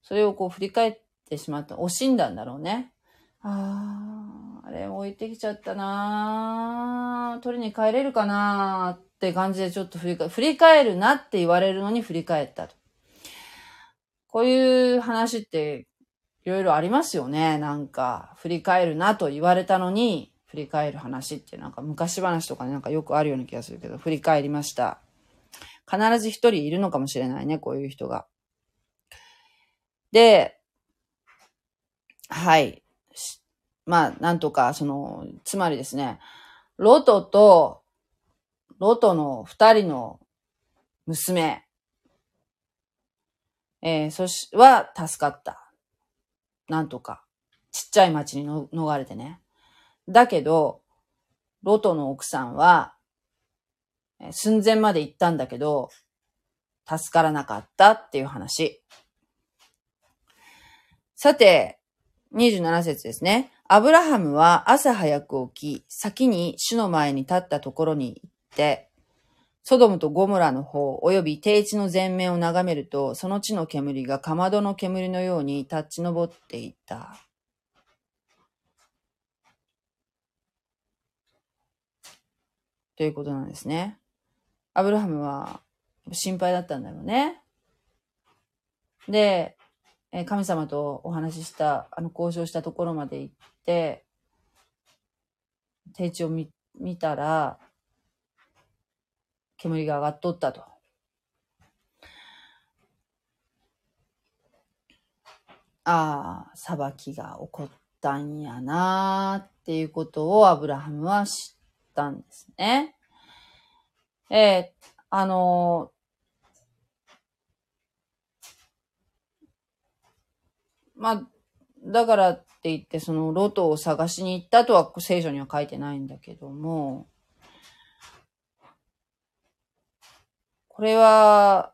それをこう振り返ってしまった。惜しんだんだろうね。ああ、あれ置いてきちゃったな取りに帰れるかなって感じでちょっと振り返、振り返るなって言われるのに振り返ったと。こういう話っていろいろありますよね。なんか、振り返るなと言われたのに、振り返る話ってなんか昔話とかね、なんかよくあるような気がするけど、振り返りました。必ず一人いるのかもしれないね、こういう人が。で、はい。まあ、なんとか、その、つまりですね、ロトと、ロトの二人の娘、えー、そし、は助かった。なんとか。ちっちゃい町に逃れてね。だけど、ロトの奥さんは、寸前まで行ったんだけど、助からなかったっていう話。さて、27節ですね。アブラハムは朝早く起き、先に主の前に立ったところに行って、ソドムとゴモラの方、及び低地の全面を眺めると、その地の煙がかまどの煙のように立ち上っていった。ということなんですね。アブラハムは心配だったんだろうね。で、神様とお話しした、あの、交渉したところまで行って、低地を見たら、煙が上がっとったと。ああ、裁きが起こったんやなっていうことをアブラハムは知ったんですね。えーあのまあ、だからって言って、そのロトを探しに行ったとは聖書には書いてないんだけども、これは、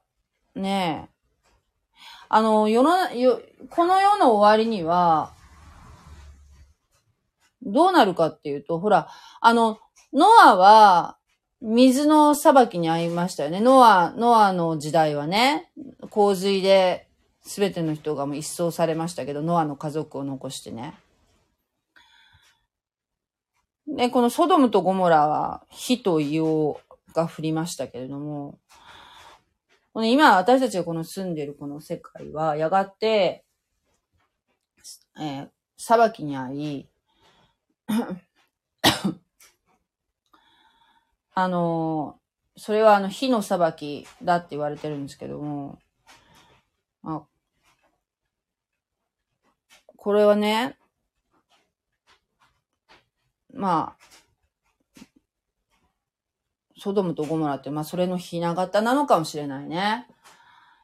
ねえ、あの、世の、よ、この世の終わりには、どうなるかっていうと、ほら、あの、ノアは、水の裁きに遭いましたよね。ノア、ノアの時代はね、洪水で、すべての人がもう一掃されましたけど、ノアの家族を残してね。で、このソドムとゴモラは火と硫黄が降りましたけれども、この今私たちがこの住んでるこの世界はやがて、えー裁きに遭い、あのーそれはあの火の裁きだって言われてるんですけども、あこれはね、まあ、ソドムとゴモラって、まあそれのひな形なのかもしれないね。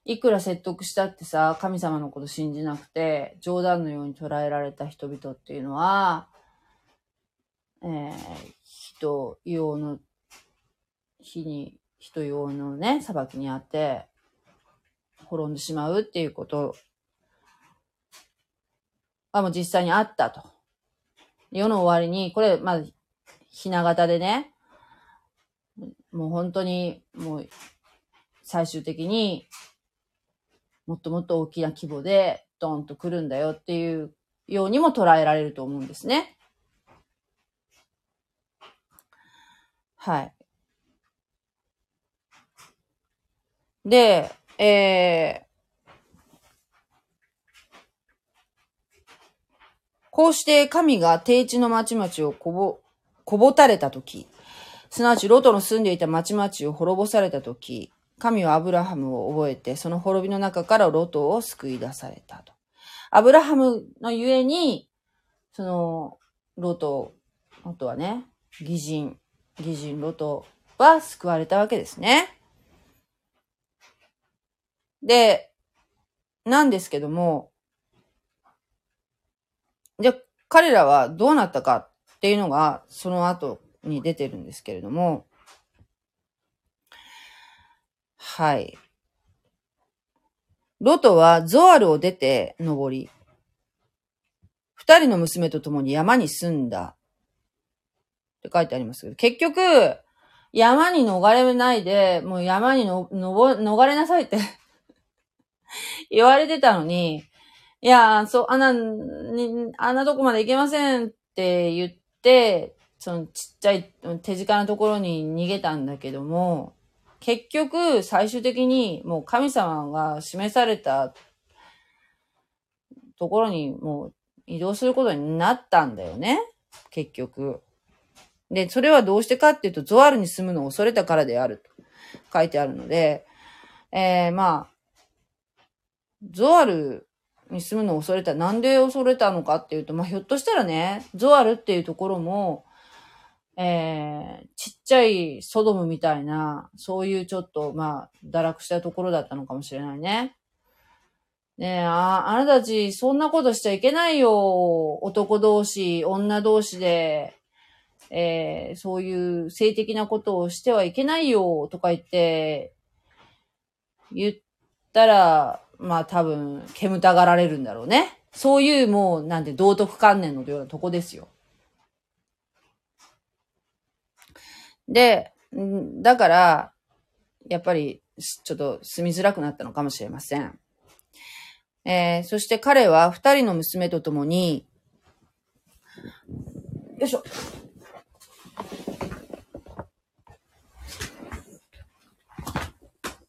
いくら説得したってさ、神様のこと信じなくて、冗談のように捉えられた人々っていうのは、えー、火と硫黄の、火に、火と硫黄のね、裁きにあって、滅んでしまうっていうことはもう実際にあったと。世の終わりに、これ、まあ、ひな形でね、もう本当に、もう、最終的に、もっともっと大きな規模で、ドンと来るんだよっていうようにも捉えられると思うんですね。はい。で、えー、こうして神が低地の町々をこぼ、こぼたれたとき、すなわちロトの住んでいた町々を滅ぼされたとき、神はアブラハムを覚えて、その滅びの中からロトを救い出されたと。アブラハムのゆえに、その、ロト、ロトはね、義人、義人ロトは救われたわけですね。で、なんですけども、じゃ、彼らはどうなったかっていうのが、その後に出てるんですけれども、はい。ロトはゾアルを出て登り、二人の娘と共に山に住んだ。って書いてありますけど、結局、山に逃れないで、もう山にの、の、逃れなさいって 言われてたのに、いや、そう、あんな、に、あんなとこまで行けませんって言って、そのちっちゃい手近なところに逃げたんだけども、結局、最終的にもう神様が示されたところにもう移動することになったんだよね。結局。で、それはどうしてかっていうと、ゾアルに住むのを恐れたからであると書いてあるので、えー、まあ、ゾアルに住むのを恐れた。なんで恐れたのかっていうと、まあ、ひょっとしたらね、ゾアルっていうところも、えー、ちっちゃいソドムみたいな、そういうちょっと、まあ、堕落したところだったのかもしれないね。ねえ、あ、あなたたち、そんなことしちゃいけないよ。男同士、女同士で、えー、そういう性的なことをしてはいけないよ、とか言って、言ったら、まあ多分、煙たがられるんだろうね。そういうもう、なんて道徳観念のようなとこですよ。で、だから、やっぱり、ちょっと住みづらくなったのかもしれません。えー、そして彼は二人の娘と共に、よいしょ。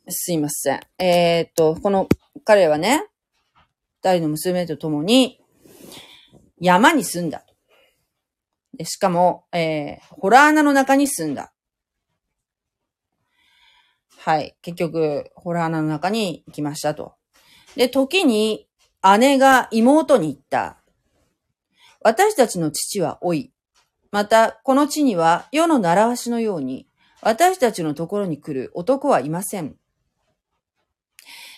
すいません。えー、っと、この、彼はね、二人の娘と共に、山に住んだ。しかも、えー、ホラー穴の中に住んだ。はい。結局、ホラー穴の中に行きましたと。で、時に姉が妹に言った。私たちの父は老い。また、この地には世の習わしのように、私たちのところに来る男はいません。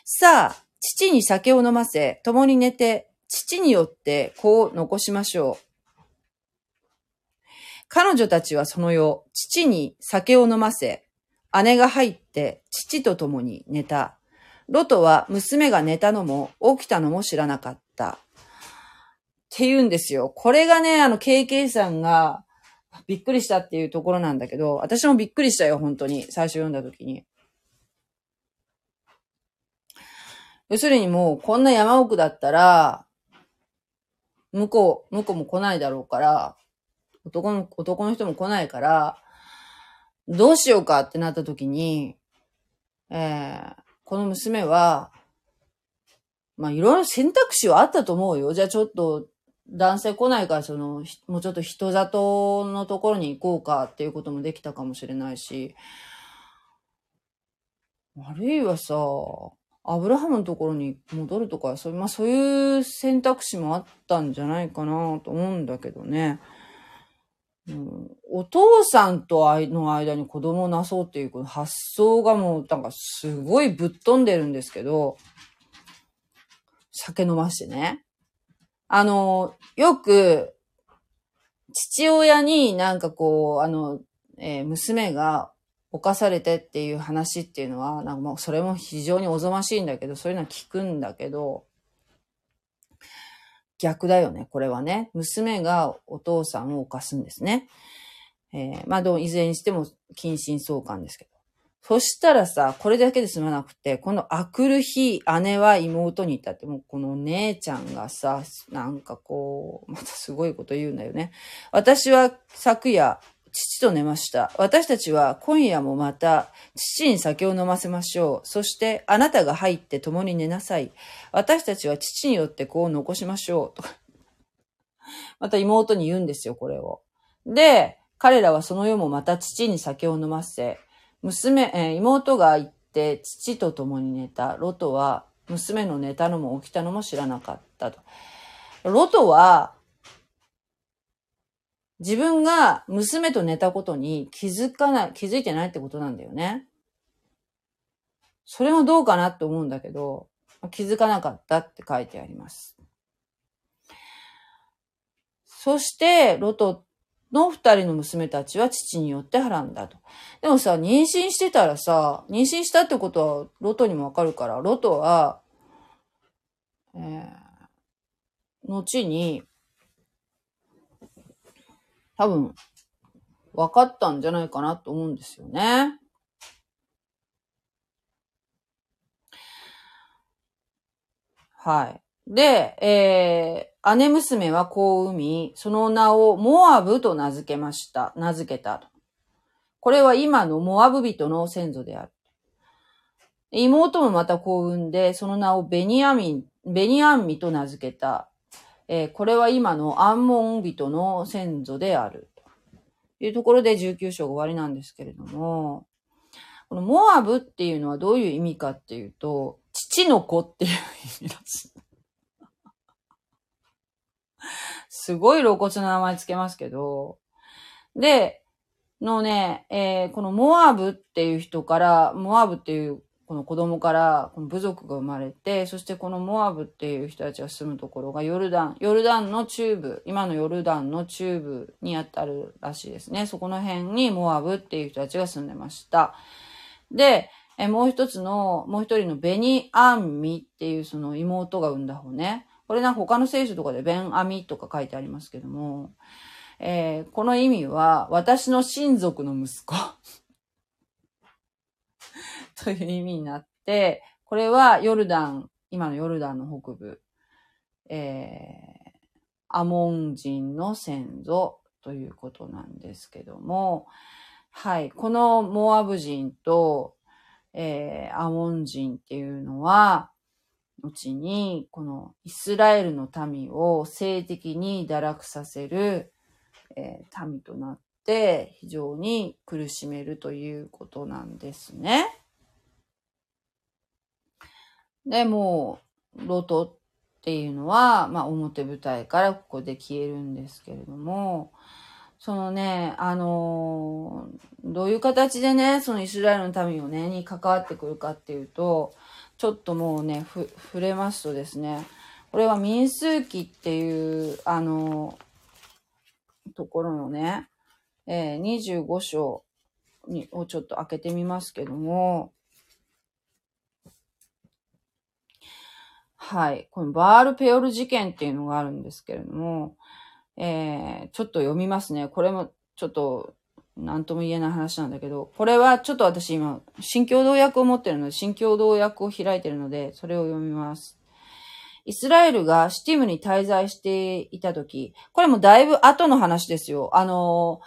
さあ、父に酒を飲ませ、共に寝て、父によってこう残しましょう。彼女たちはその夜、父に酒を飲ませ、姉が入って父と共に寝た。ロトは娘が寝たのも起きたのも知らなかった。って言うんですよ。これがね、あの、KK さんがびっくりしたっていうところなんだけど、私もびっくりしたよ、本当に。最初読んだ時に。要するにもう、こんな山奥だったら、向こう、向こうも来ないだろうから、男の、男の人も来ないから、どうしようかってなった時に、えー、この娘は、まあ、いろいろ選択肢はあったと思うよ。じゃあちょっと、男性来ないから、その、もうちょっと人里のところに行こうかっていうこともできたかもしれないし、あるいはさ、アブラハムのところに戻るとか、そう、まあそういう選択肢もあったんじゃないかなと思うんだけどね。うん、お父さんとの間に子供をなそうっていうこの発想がもうなんかすごいぶっ飛んでるんですけど、酒飲ましてね。あの、よく、父親になんかこう、あの、えー、娘が犯されてっていう話っていうのは、なんかもうそれも非常におぞましいんだけど、そういうのは聞くんだけど、逆だよね、これはね。娘がお父さんを犯すんですね。えー、まあ、どう、いずれにしても、近親相関ですけど。そしたらさ、これだけで済まなくて、このあくる日、姉は妹に言ったって、もうこの姉ちゃんがさ、なんかこう、またすごいこと言うんだよね。私は昨夜、父と寝ました。私たちは今夜もまた父に酒を飲ませましょう。そしてあなたが入って共に寝なさい。私たちは父によって子を残しましょう。と。また妹に言うんですよ、これを。で、彼らはその夜もまた父に酒を飲ませ、娘、えー妹が行って父と共に寝た。ロトは娘の寝たのも起きたのも知らなかったと。ロトは、自分が娘と寝たことに気づかない、気づいてないってことなんだよね。それもどうかなって思うんだけど、気づかなかったって書いてあります。そして、ロトの二人の娘たちは父によってはらんだと。でもさ、妊娠してたらさ、妊娠したってことはロトにもわかるから、ロトは、えー後に、多分、分かったんじゃないかなと思うんですよね。はい。で、えー、姉娘は子を産み、その名をモアブと名付けました。名付けた。これは今のモアブ人の先祖である。妹もまた子を産んで、その名をベニヤミン、ベニヤンミと名付けた。えーこれは今のアンモン人の先祖である。というところで19章が終わりなんですけれども、このモアブっていうのはどういう意味かっていうと、父の子っていう意味らしい。すごい露骨な名前つけますけど、で、のね、えーこのモアブっていう人から、モアブっていうこの子供からこの部族が生まれて、そしてこのモアブっていう人たちが住むところがヨルダン、ヨルダンの中部、今のヨルダンの中部にあたるらしいですね。そこの辺にモアブっていう人たちが住んでました。で、えもう一つの、もう一人のベニアンミっていうその妹が産んだ方ね。これなんか他の聖書とかでベンアミとか書いてありますけども、えーこの意味は私の親族の息子という意味になって、これはヨルダン、今のヨルダンの北部、えーアモン人の先祖ということなんですけども、はい、このモアブ人と、えーアモン人っていうのは、後に、このイスラエルの民を性的に堕落させる、えー民となって、非常に苦しめるということなんですね。で、もう、ロトっていうのは、まあ表舞台からここで消えるんですけれども、そのね、あのーどういう形でね、そのイスラエルの民をね、に関わってくるかっていうと、ちょっともうね、ふ、触れますとですね、これは民数記っていう、あのーところのね、えー25章にをちょっと開けてみますけども、はい。このバールペオル事件っていうのがあるんですけれども、えー、ちょっと読みますね。これもちょっと何とも言えない話なんだけど、これはちょっと私今、新共同訳を持ってるので、新共同訳を開いてるので、それを読みます。イスラエルがシティムに滞在していたとき、これもだいぶ後の話ですよ。あの、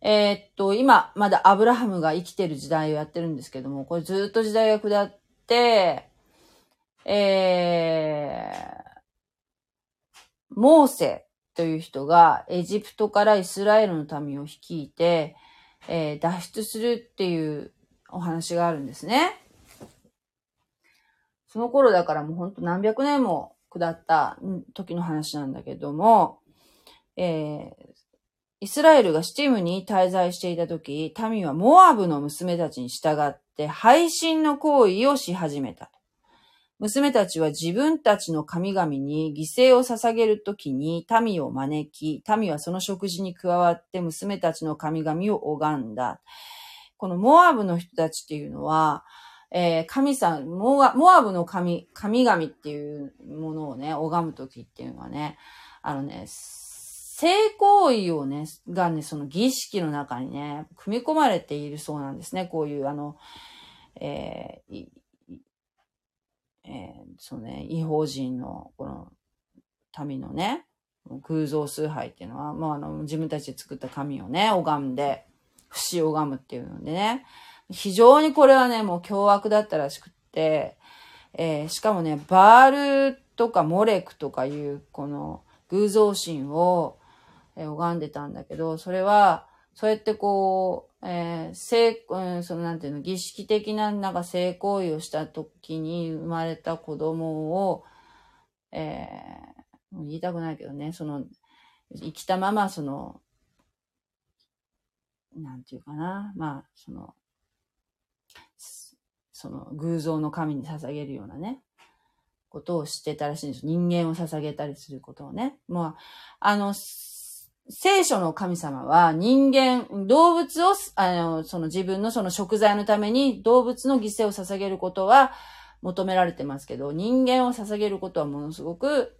えーっと、今、まだアブラハムが生きてる時代をやってるんですけども、これずっと時代が下って、えー、モーセという人がエジプトからイスラエルの民を率いて、えー脱出するっていうお話があるんですね。その頃だからもうほんと何百年も下った時の話なんだけども、えーイスラエルがシティムに滞在していた時、民はモアブの娘たちに従って配信の行為をし始めた。娘たちは自分たちの神々に犠牲を捧げるときに民を招き、民はその食事に加わって娘たちの神々を拝んだ。このモアブの人たちっていうのは、えー神さん、モアブの神、神々っていうものをね、拝むときっていうのはね、あのね、性行為をね、がね、その儀式の中にね、組み込まれているそうなんですね。こういう、あの、えーえーそうね、違法人の、この、民のね、偶像崇拝っていうのは、もうあの、自分たちで作った神をね、拝んで、不死拝むっていうのでね、非常にこれはね、もう凶悪だったらしくって、えー、しかもね、バールとかモレクとかいう、この偶像神を、えー、拝んでたんだけど、それは、そうやってこう、えー、性、うん、そのなんていうの、儀式的ななんか性行為をした時に生まれた子供を、えー、言いたくないけどね、その、生きたままその、なんていうかな、まあ、その、その偶像の神に捧げるようなね、ことをしてたらしいんです。人間を捧げたりすることをね。まあ、あの、聖書の神様は人間、動物を、あの、その自分のその食材のために動物の犠牲を捧げることは求められてますけど、人間を捧げることはものすごく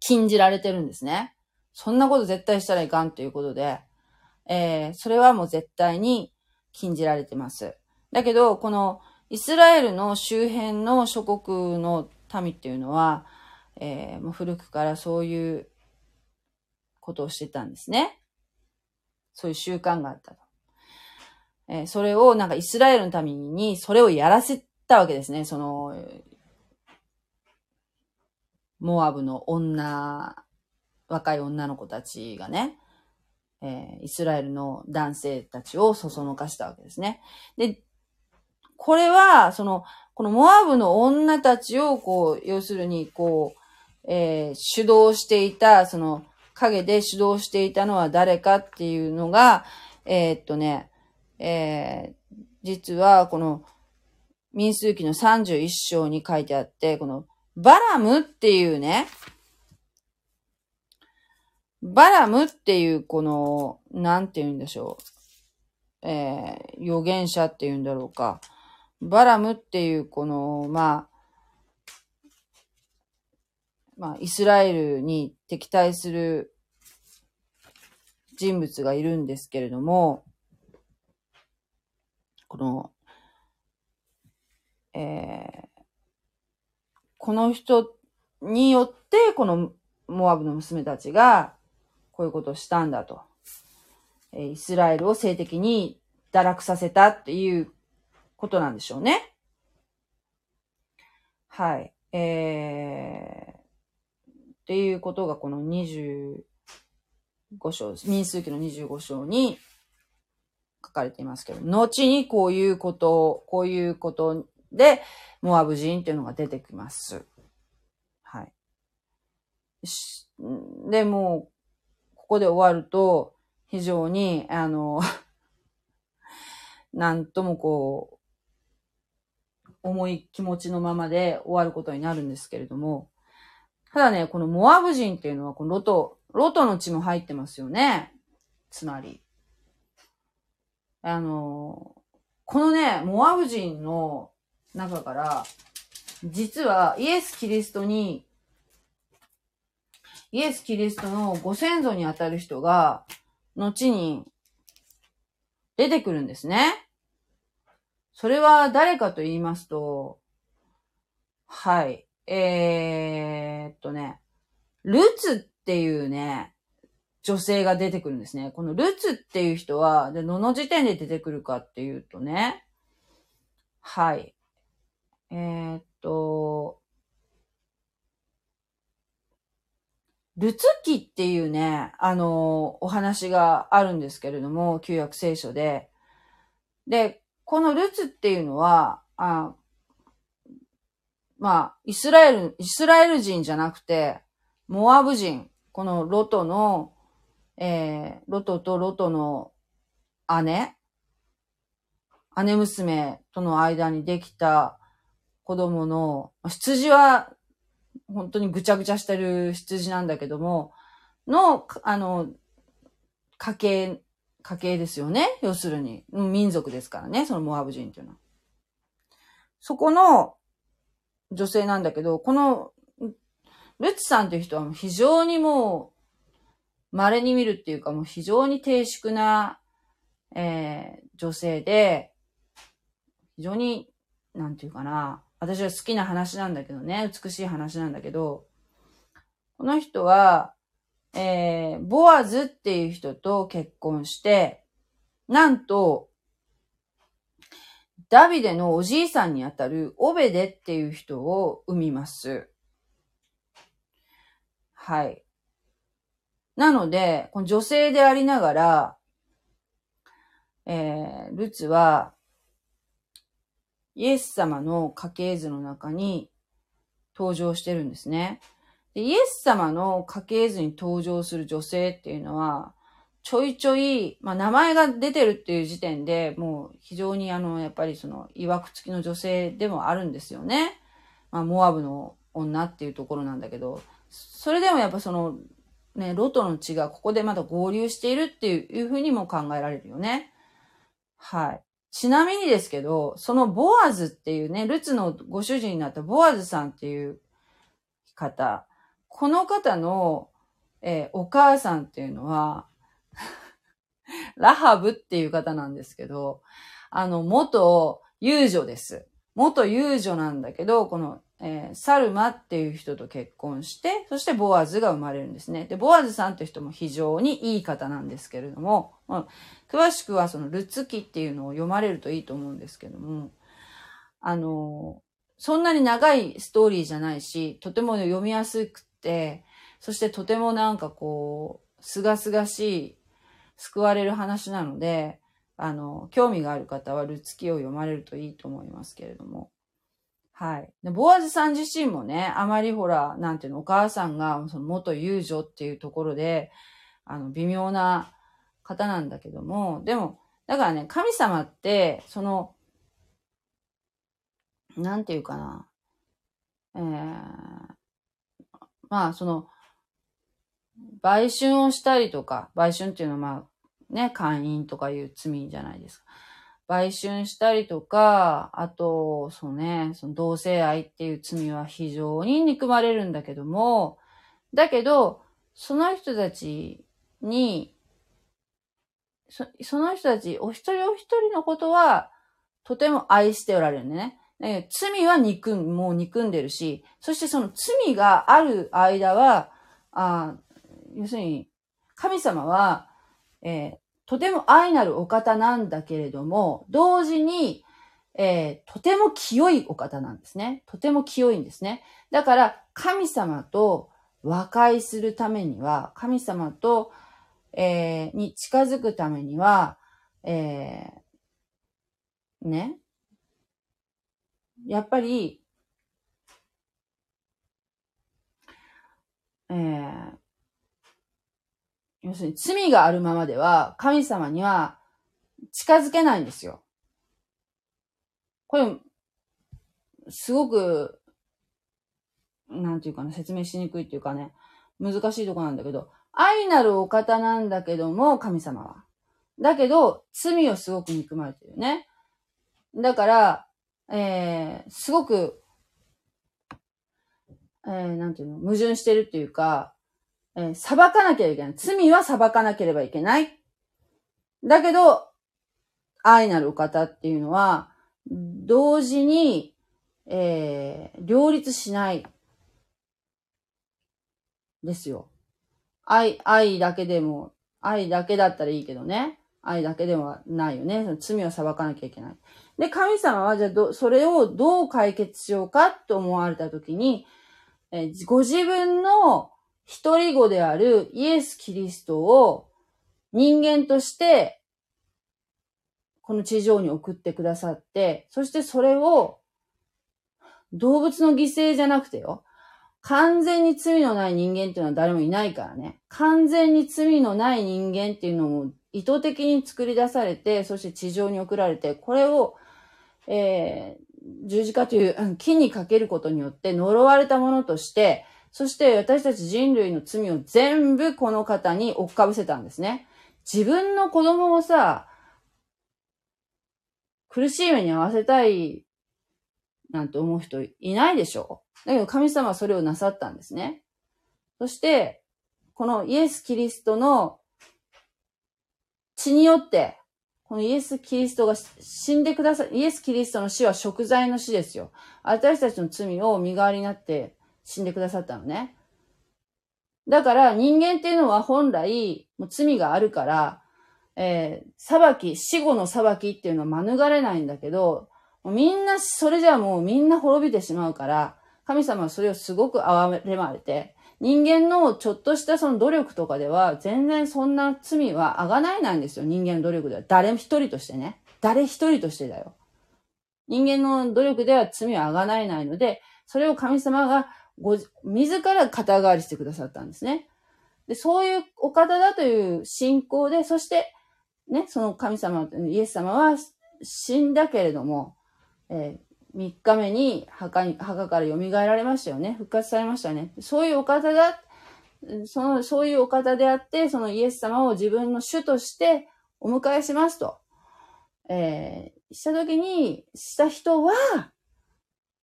禁じられてるんですね。そんなこと絶対したらいかんということで、えー、それはもう絶対に禁じられてます。だけど、このイスラエルの周辺の諸国の民っていうのは、えー、もう古くからそういうことをしてたんですね。そういう習慣があったと。えー、それをなんかイスラエルの民にそれをやらせたわけですね。その、モアブの女、若い女の子たちがね、えー、イスラエルの男性たちをそそのかしたわけですね。で、これは、その、このモアブの女たちを、こう、要するに、こう、えー、主導していた、その、影で主導していたのは誰かっていうのが、えー、っとね、えー、実は、この、民数記の31章に書いてあって、この、バラムっていうね、バラムっていう、この、なんて言うんでしょう。えー、預言者って言うんだろうか。バラムっていうこの、まあ、まあ、イスラエルに敵対する人物がいるんですけれども、この、えー、この人によって、このモアブの娘たちが、こういうことをしたんだと。えイスラエルを性的に堕落させたっていうことなんでしょうね。はい。えー、っていうことがこの25章、民数記の25章に書かれていますけど、後にこういうことを、こういうことで、モアブ人っていうのが出てきます。はい。で、もここで終わると、非常に、あの なんともこう、重い気持ちのままで終わることになるんですけれども、ただね、このモアブ人っていうのは、このロト、ロトの血も入ってますよね。つまり。あの、このね、モアブ人の中から、実はイエス・キリストに、イエス・キリストのご先祖にあたる人が、後に出てくるんですね。それは誰かと言いますと、はい。えー、っとね、ルツっていうね、女性が出てくるんですね。このルツっていう人は、で、どの時点で出てくるかっていうとね、はい。えー、っと、ルツ記っていうね、あの、お話があるんですけれども、旧約聖書で。で、このルツっていうのは、あまあ、イスラエル、イスラエル人じゃなくて、モアブ人、このロトの、えー、ロトとロトの姉、姉娘との間にできた子供の、羊は本当にぐちゃぐちゃしてる羊なんだけども、の、あの、家系家系ですよね？要するに。民族ですからね。そのモアブ人っていうのは。そこの女性なんだけど、このルツさんという人は非常にもう稀に見るっていうかもう非常に低粛な、えー、女性で、非常に、なんていうかな、私は好きな話なんだけどね、美しい話なんだけど、この人は、えー、ボアズっていう人と結婚して、なんと、ダビデのおじいさんにあたるオベデっていう人を生みます。はい。なので、この女性でありながら、えー、ルツは、イエス様の家系図の中に登場してるんですね。でイエス様の家系図に登場する女性っていうのは、ちょいちょい、まあ名前が出てるっていう時点でもう非常にあの、やっぱりその、曰く付きの女性でもあるんですよね。まあモアブの女っていうところなんだけど、それでもやっぱその、ね、ロトの血がここでまだ合流しているっていうふうにも考えられるよね。はい。ちなみにですけど、そのボアズっていうね、ルツのご主人になったボアズさんっていう方、この方の、えー、お母さんっていうのは ラハブっていう方なんですけど、あの、元遊女です。元遊女なんだけど、このえー、サルマっていう人と結婚して、そしてボアズが生まれるんですね。で、ボアズさんって人も非常にいい方なんですけれども、うん、詳しくはそのルツ記っていうのを読まれるといいと思うんですけども、あのそんなに長いストーリーじゃないし、とても読みやすくて、そしてとてもなんかこう、すがすがしい、救われる話なので、あの、興味がある方はルツ記を読まれるといいと思いますけれども。はい。で、ボアズさん自身もね、あまりほら、なんていうの、お母さんが、その元遊女っていうところで、あの、微妙な方なんだけども、でも、だからね、神様って、その、なんていうかな、えー、まあ、その、売春をしたりとか、売春っていうのはまあ、ね、会員とかいう罪じゃないですか。売春したりとか、あと、そうね、その同性愛っていう罪は非常に憎まれるんだけども、だけど、その人たちに、そその人たち、お一人お一人のことは、とても愛しておられるね。ね罪は憎ん、もう憎んでるし、そしてその罪がある間は、あ要するに、神様は、えー、とても愛なるお方なんだけれども、同時に、えー、とても清いお方なんですね。とても清いんですね。だから、神様と和解するためには、神様と、えー、に近づくためには、えー、ね。やっぱり、えー、要するに罪があるままでは神様には近づけないんですよ。これ、すごく、なんていうかな、説明しにくいっていうかね、難しいとこなんだけど、愛なるお方なんだけども、神様は。だけど、罪をすごく憎まれてるね。だから、えー、すごく、えー、なんていうの、矛盾してるっていうか、えー、裁かなければいけない。罪は裁かなければいけない。だけど、愛なるお方っていうのは、同時に、えー、両立しない。ですよ。愛、愛だけでも、愛だけだったらいいけどね。愛だけではないよね。その罪を裁かなきゃいけない。で、神様はじゃあど、それをどう解決しようかと思われたときに、えー、ご自分の一人子であるイエス・キリストを人間としてこの地上に送ってくださって、そしてそれを動物の犠牲じゃなくてよ。完全に罪のない人間っていうのは誰もいないからね。完全に罪のない人間っていうのも意図的に作り出されて、そして地上に送られて、これを、えー、十字架という木にかけることによって呪われたものとして、そして私たち人類の罪を全部この方に追っかぶせたんですね。自分の子供をさ、苦しい目に合わせたいなんて思う人いないでしょだけど神様はそれをなさったんですね。そして、このイエス・キリストの血によって、このイエス・キリストが死んでくださ。イエス・キリストの死は食材の死ですよ。私たちの罪を身代わりになって死んでくださったのね。だから人間っていうのは本来、もう罪があるから、えー、裁き、死後の裁きっていうのは免れないんだけど、みんな、それじゃあもうみんな滅びてしまうから、神様はそれをすごく憐れまれて、人間のちょっとしたその努力とかでは、全然そんな罪はあがないなんですよ。人間の努力では。誰一人としてね。誰一人としてだよ。人間の努力では罪はあがないないので、それを神様がご、自ら肩代わりしてくださったんですね。で、そういうお方だという信仰で、そして、ね、その神様、イエス様は死んだけれども、えー、3日目に墓に、墓から蘇られましたよね。復活されましたね。そういうお方だ、その、そういうお方であって、そのイエス様を自分の主としてお迎えしますと。えー、した時に、した人は、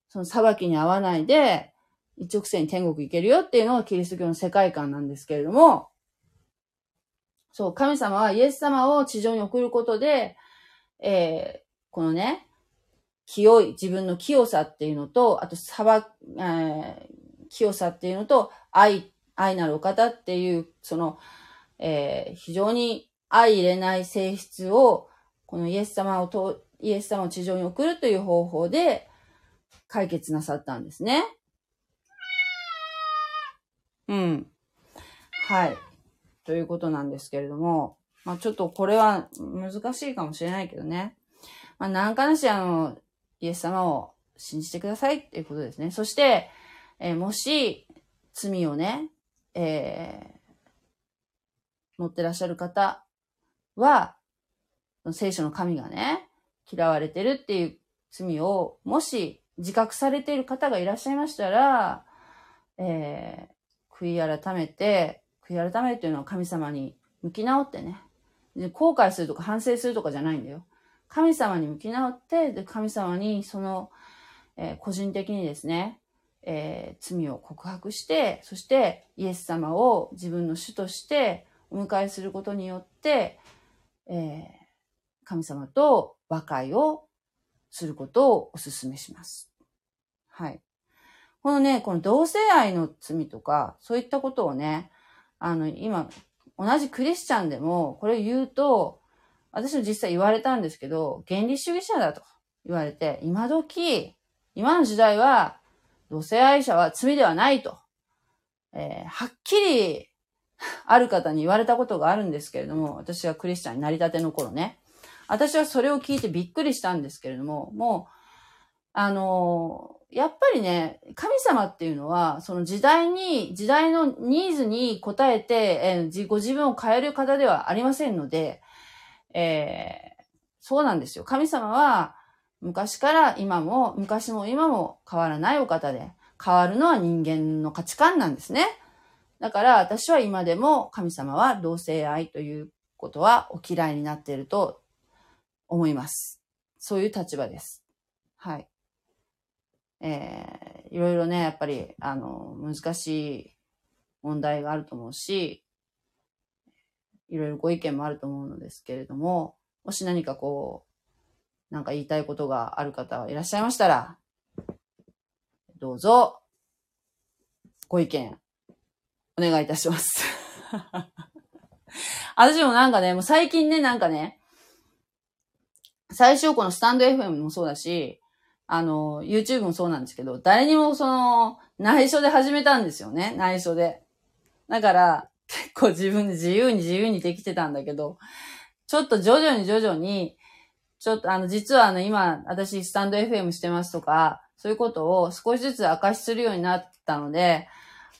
その裁きに合わないで、一直線に天国行けるよっていうのがキリスト教の世界観なんですけれども、そう、神様はイエス様を地上に送ることで、えー、このね、清い、自分の清さっていうのと、あと、裁、えー、清さっていうのと、愛、愛なるお方っていう、その、えー、非常に相入れない性質を、このイエス様をと、イエス様を地上に送るという方法で解決なさったんですね。うん。はい。ということなんですけれども、まあちょっとこれは難しいかもしれないけどね。まあ何かなしあの、イエス様を信じてくださいっていうことですね。そして、えー、もし罪をね、えー、持ってらっしゃる方は、聖書の神がね、嫌われてるっていう罪を、もし自覚されている方がいらっしゃいましたら、えー、悔い改めて、悔い改めるというのは神様に向き直ってね。後悔するとか反省するとかじゃないんだよ。神様に向き直って、で神様にその、えー、個人的にですね、えー、罪を告白して、そしてイエス様を自分の主としてお迎えすることによって、えー、神様と和解をすることをお勧めします。はい。このね、この同性愛の罪とか、そういったことをね、あの、今、同じクリスチャンでも、これを言うと、私も実際言われたんですけど、原理主義者だと言われて、今時、今の時代は、同性愛者は罪ではないと、えー、はっきり、ある方に言われたことがあるんですけれども、私はクリスチャンになりたての頃ね。私はそれを聞いてびっくりしたんですけれども、もう、あのやっぱりね、神様っていうのは、その時代に、時代のニーズに応えて、えー、ご自分を変える方ではありませんので、えー、そうなんですよ。神様は、昔から今も、昔も今も変わらないお方で、変わるのは人間の価値観なんですね。だから私は今でも神様は同性愛ということはお嫌いになっていると思います。そういう立場です。はい。えー、いろいろね、やっぱり、あの、難しい問題があると思うし、いろいろご意見もあると思うのですけれども、もし何かこう、なんか言いたいことがある方いらっしゃいましたら、どうぞ、ご意見、お願いいたします。私もなんかね、もう最近ね、なんかね、最初このスタンド FM もそうだし、あの、YouTube もそうなんですけど、誰にもその、内緒で始めたんですよね。内緒で。だから、結構自分で自由に自由にできてたんだけど、ちょっと徐々に徐々に、ちょっとあの、実はあの、今、私スタンド FM してますとか、そういうことを少しずつ明かしするようになったので、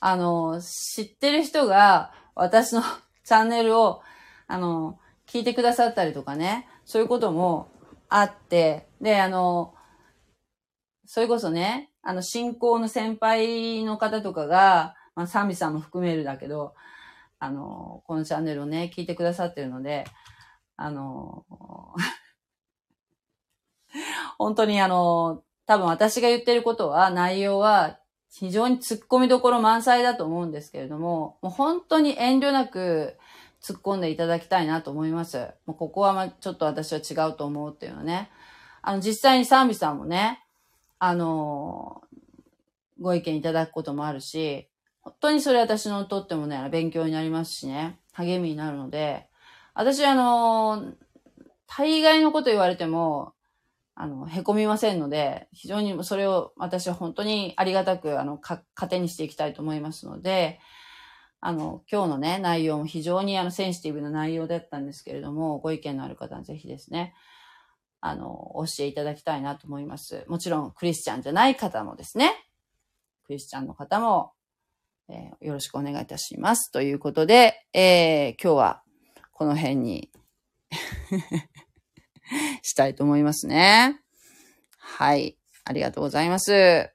あの、知ってる人が私の チャンネルを、あの、聞いてくださったりとかね、そういうこともあって、で、あの、それこそね、あの、信仰の先輩の方とかが、まあ、サミさんも含めるだけど、あの、このチャンネルをね、聞いてくださってるので、あの、本当にあの、多分私が言ってることは、内容は非常に突っ込みどころ満載だと思うんですけれども、もう本当に遠慮なく突っ込んでいただきたいなと思います。もうここはまあ、ちょっと私は違うと思うっていうのね。あの、実際にサーミさんもね、あの、ご意見いただくこともあるし、本当にそれ私のとってもね、勉強になりますしね、励みになるので、私あの、大概のこと言われても、あの、凹みませんので、非常にそれを私は本当にありがたく、あの、か、糧にしていきたいと思いますので、あの、今日のね、内容も非常にあの、センシティブな内容だったんですけれども、ご意見のある方はぜひですね、あの、教えいただきたいなと思います。もちろん、クリスチャンじゃない方もですね、クリスチャンの方も、えー、よろしくお願いいたします。ということで、えー、今日はこの辺に したいと思いますね。はい。ありがとうございます。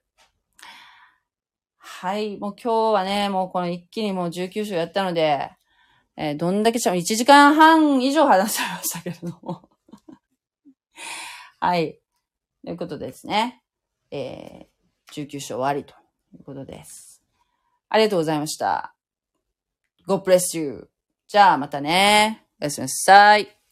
はい。もう今日はね、もうこの一気にもう19章やったので、えー、どんだけしゃ、1時間半以上話されましたけれどもはい。ということですね。えー、19章終わりということです。ありがとうございました。God bless you. じゃあまたね。おやすみなさい。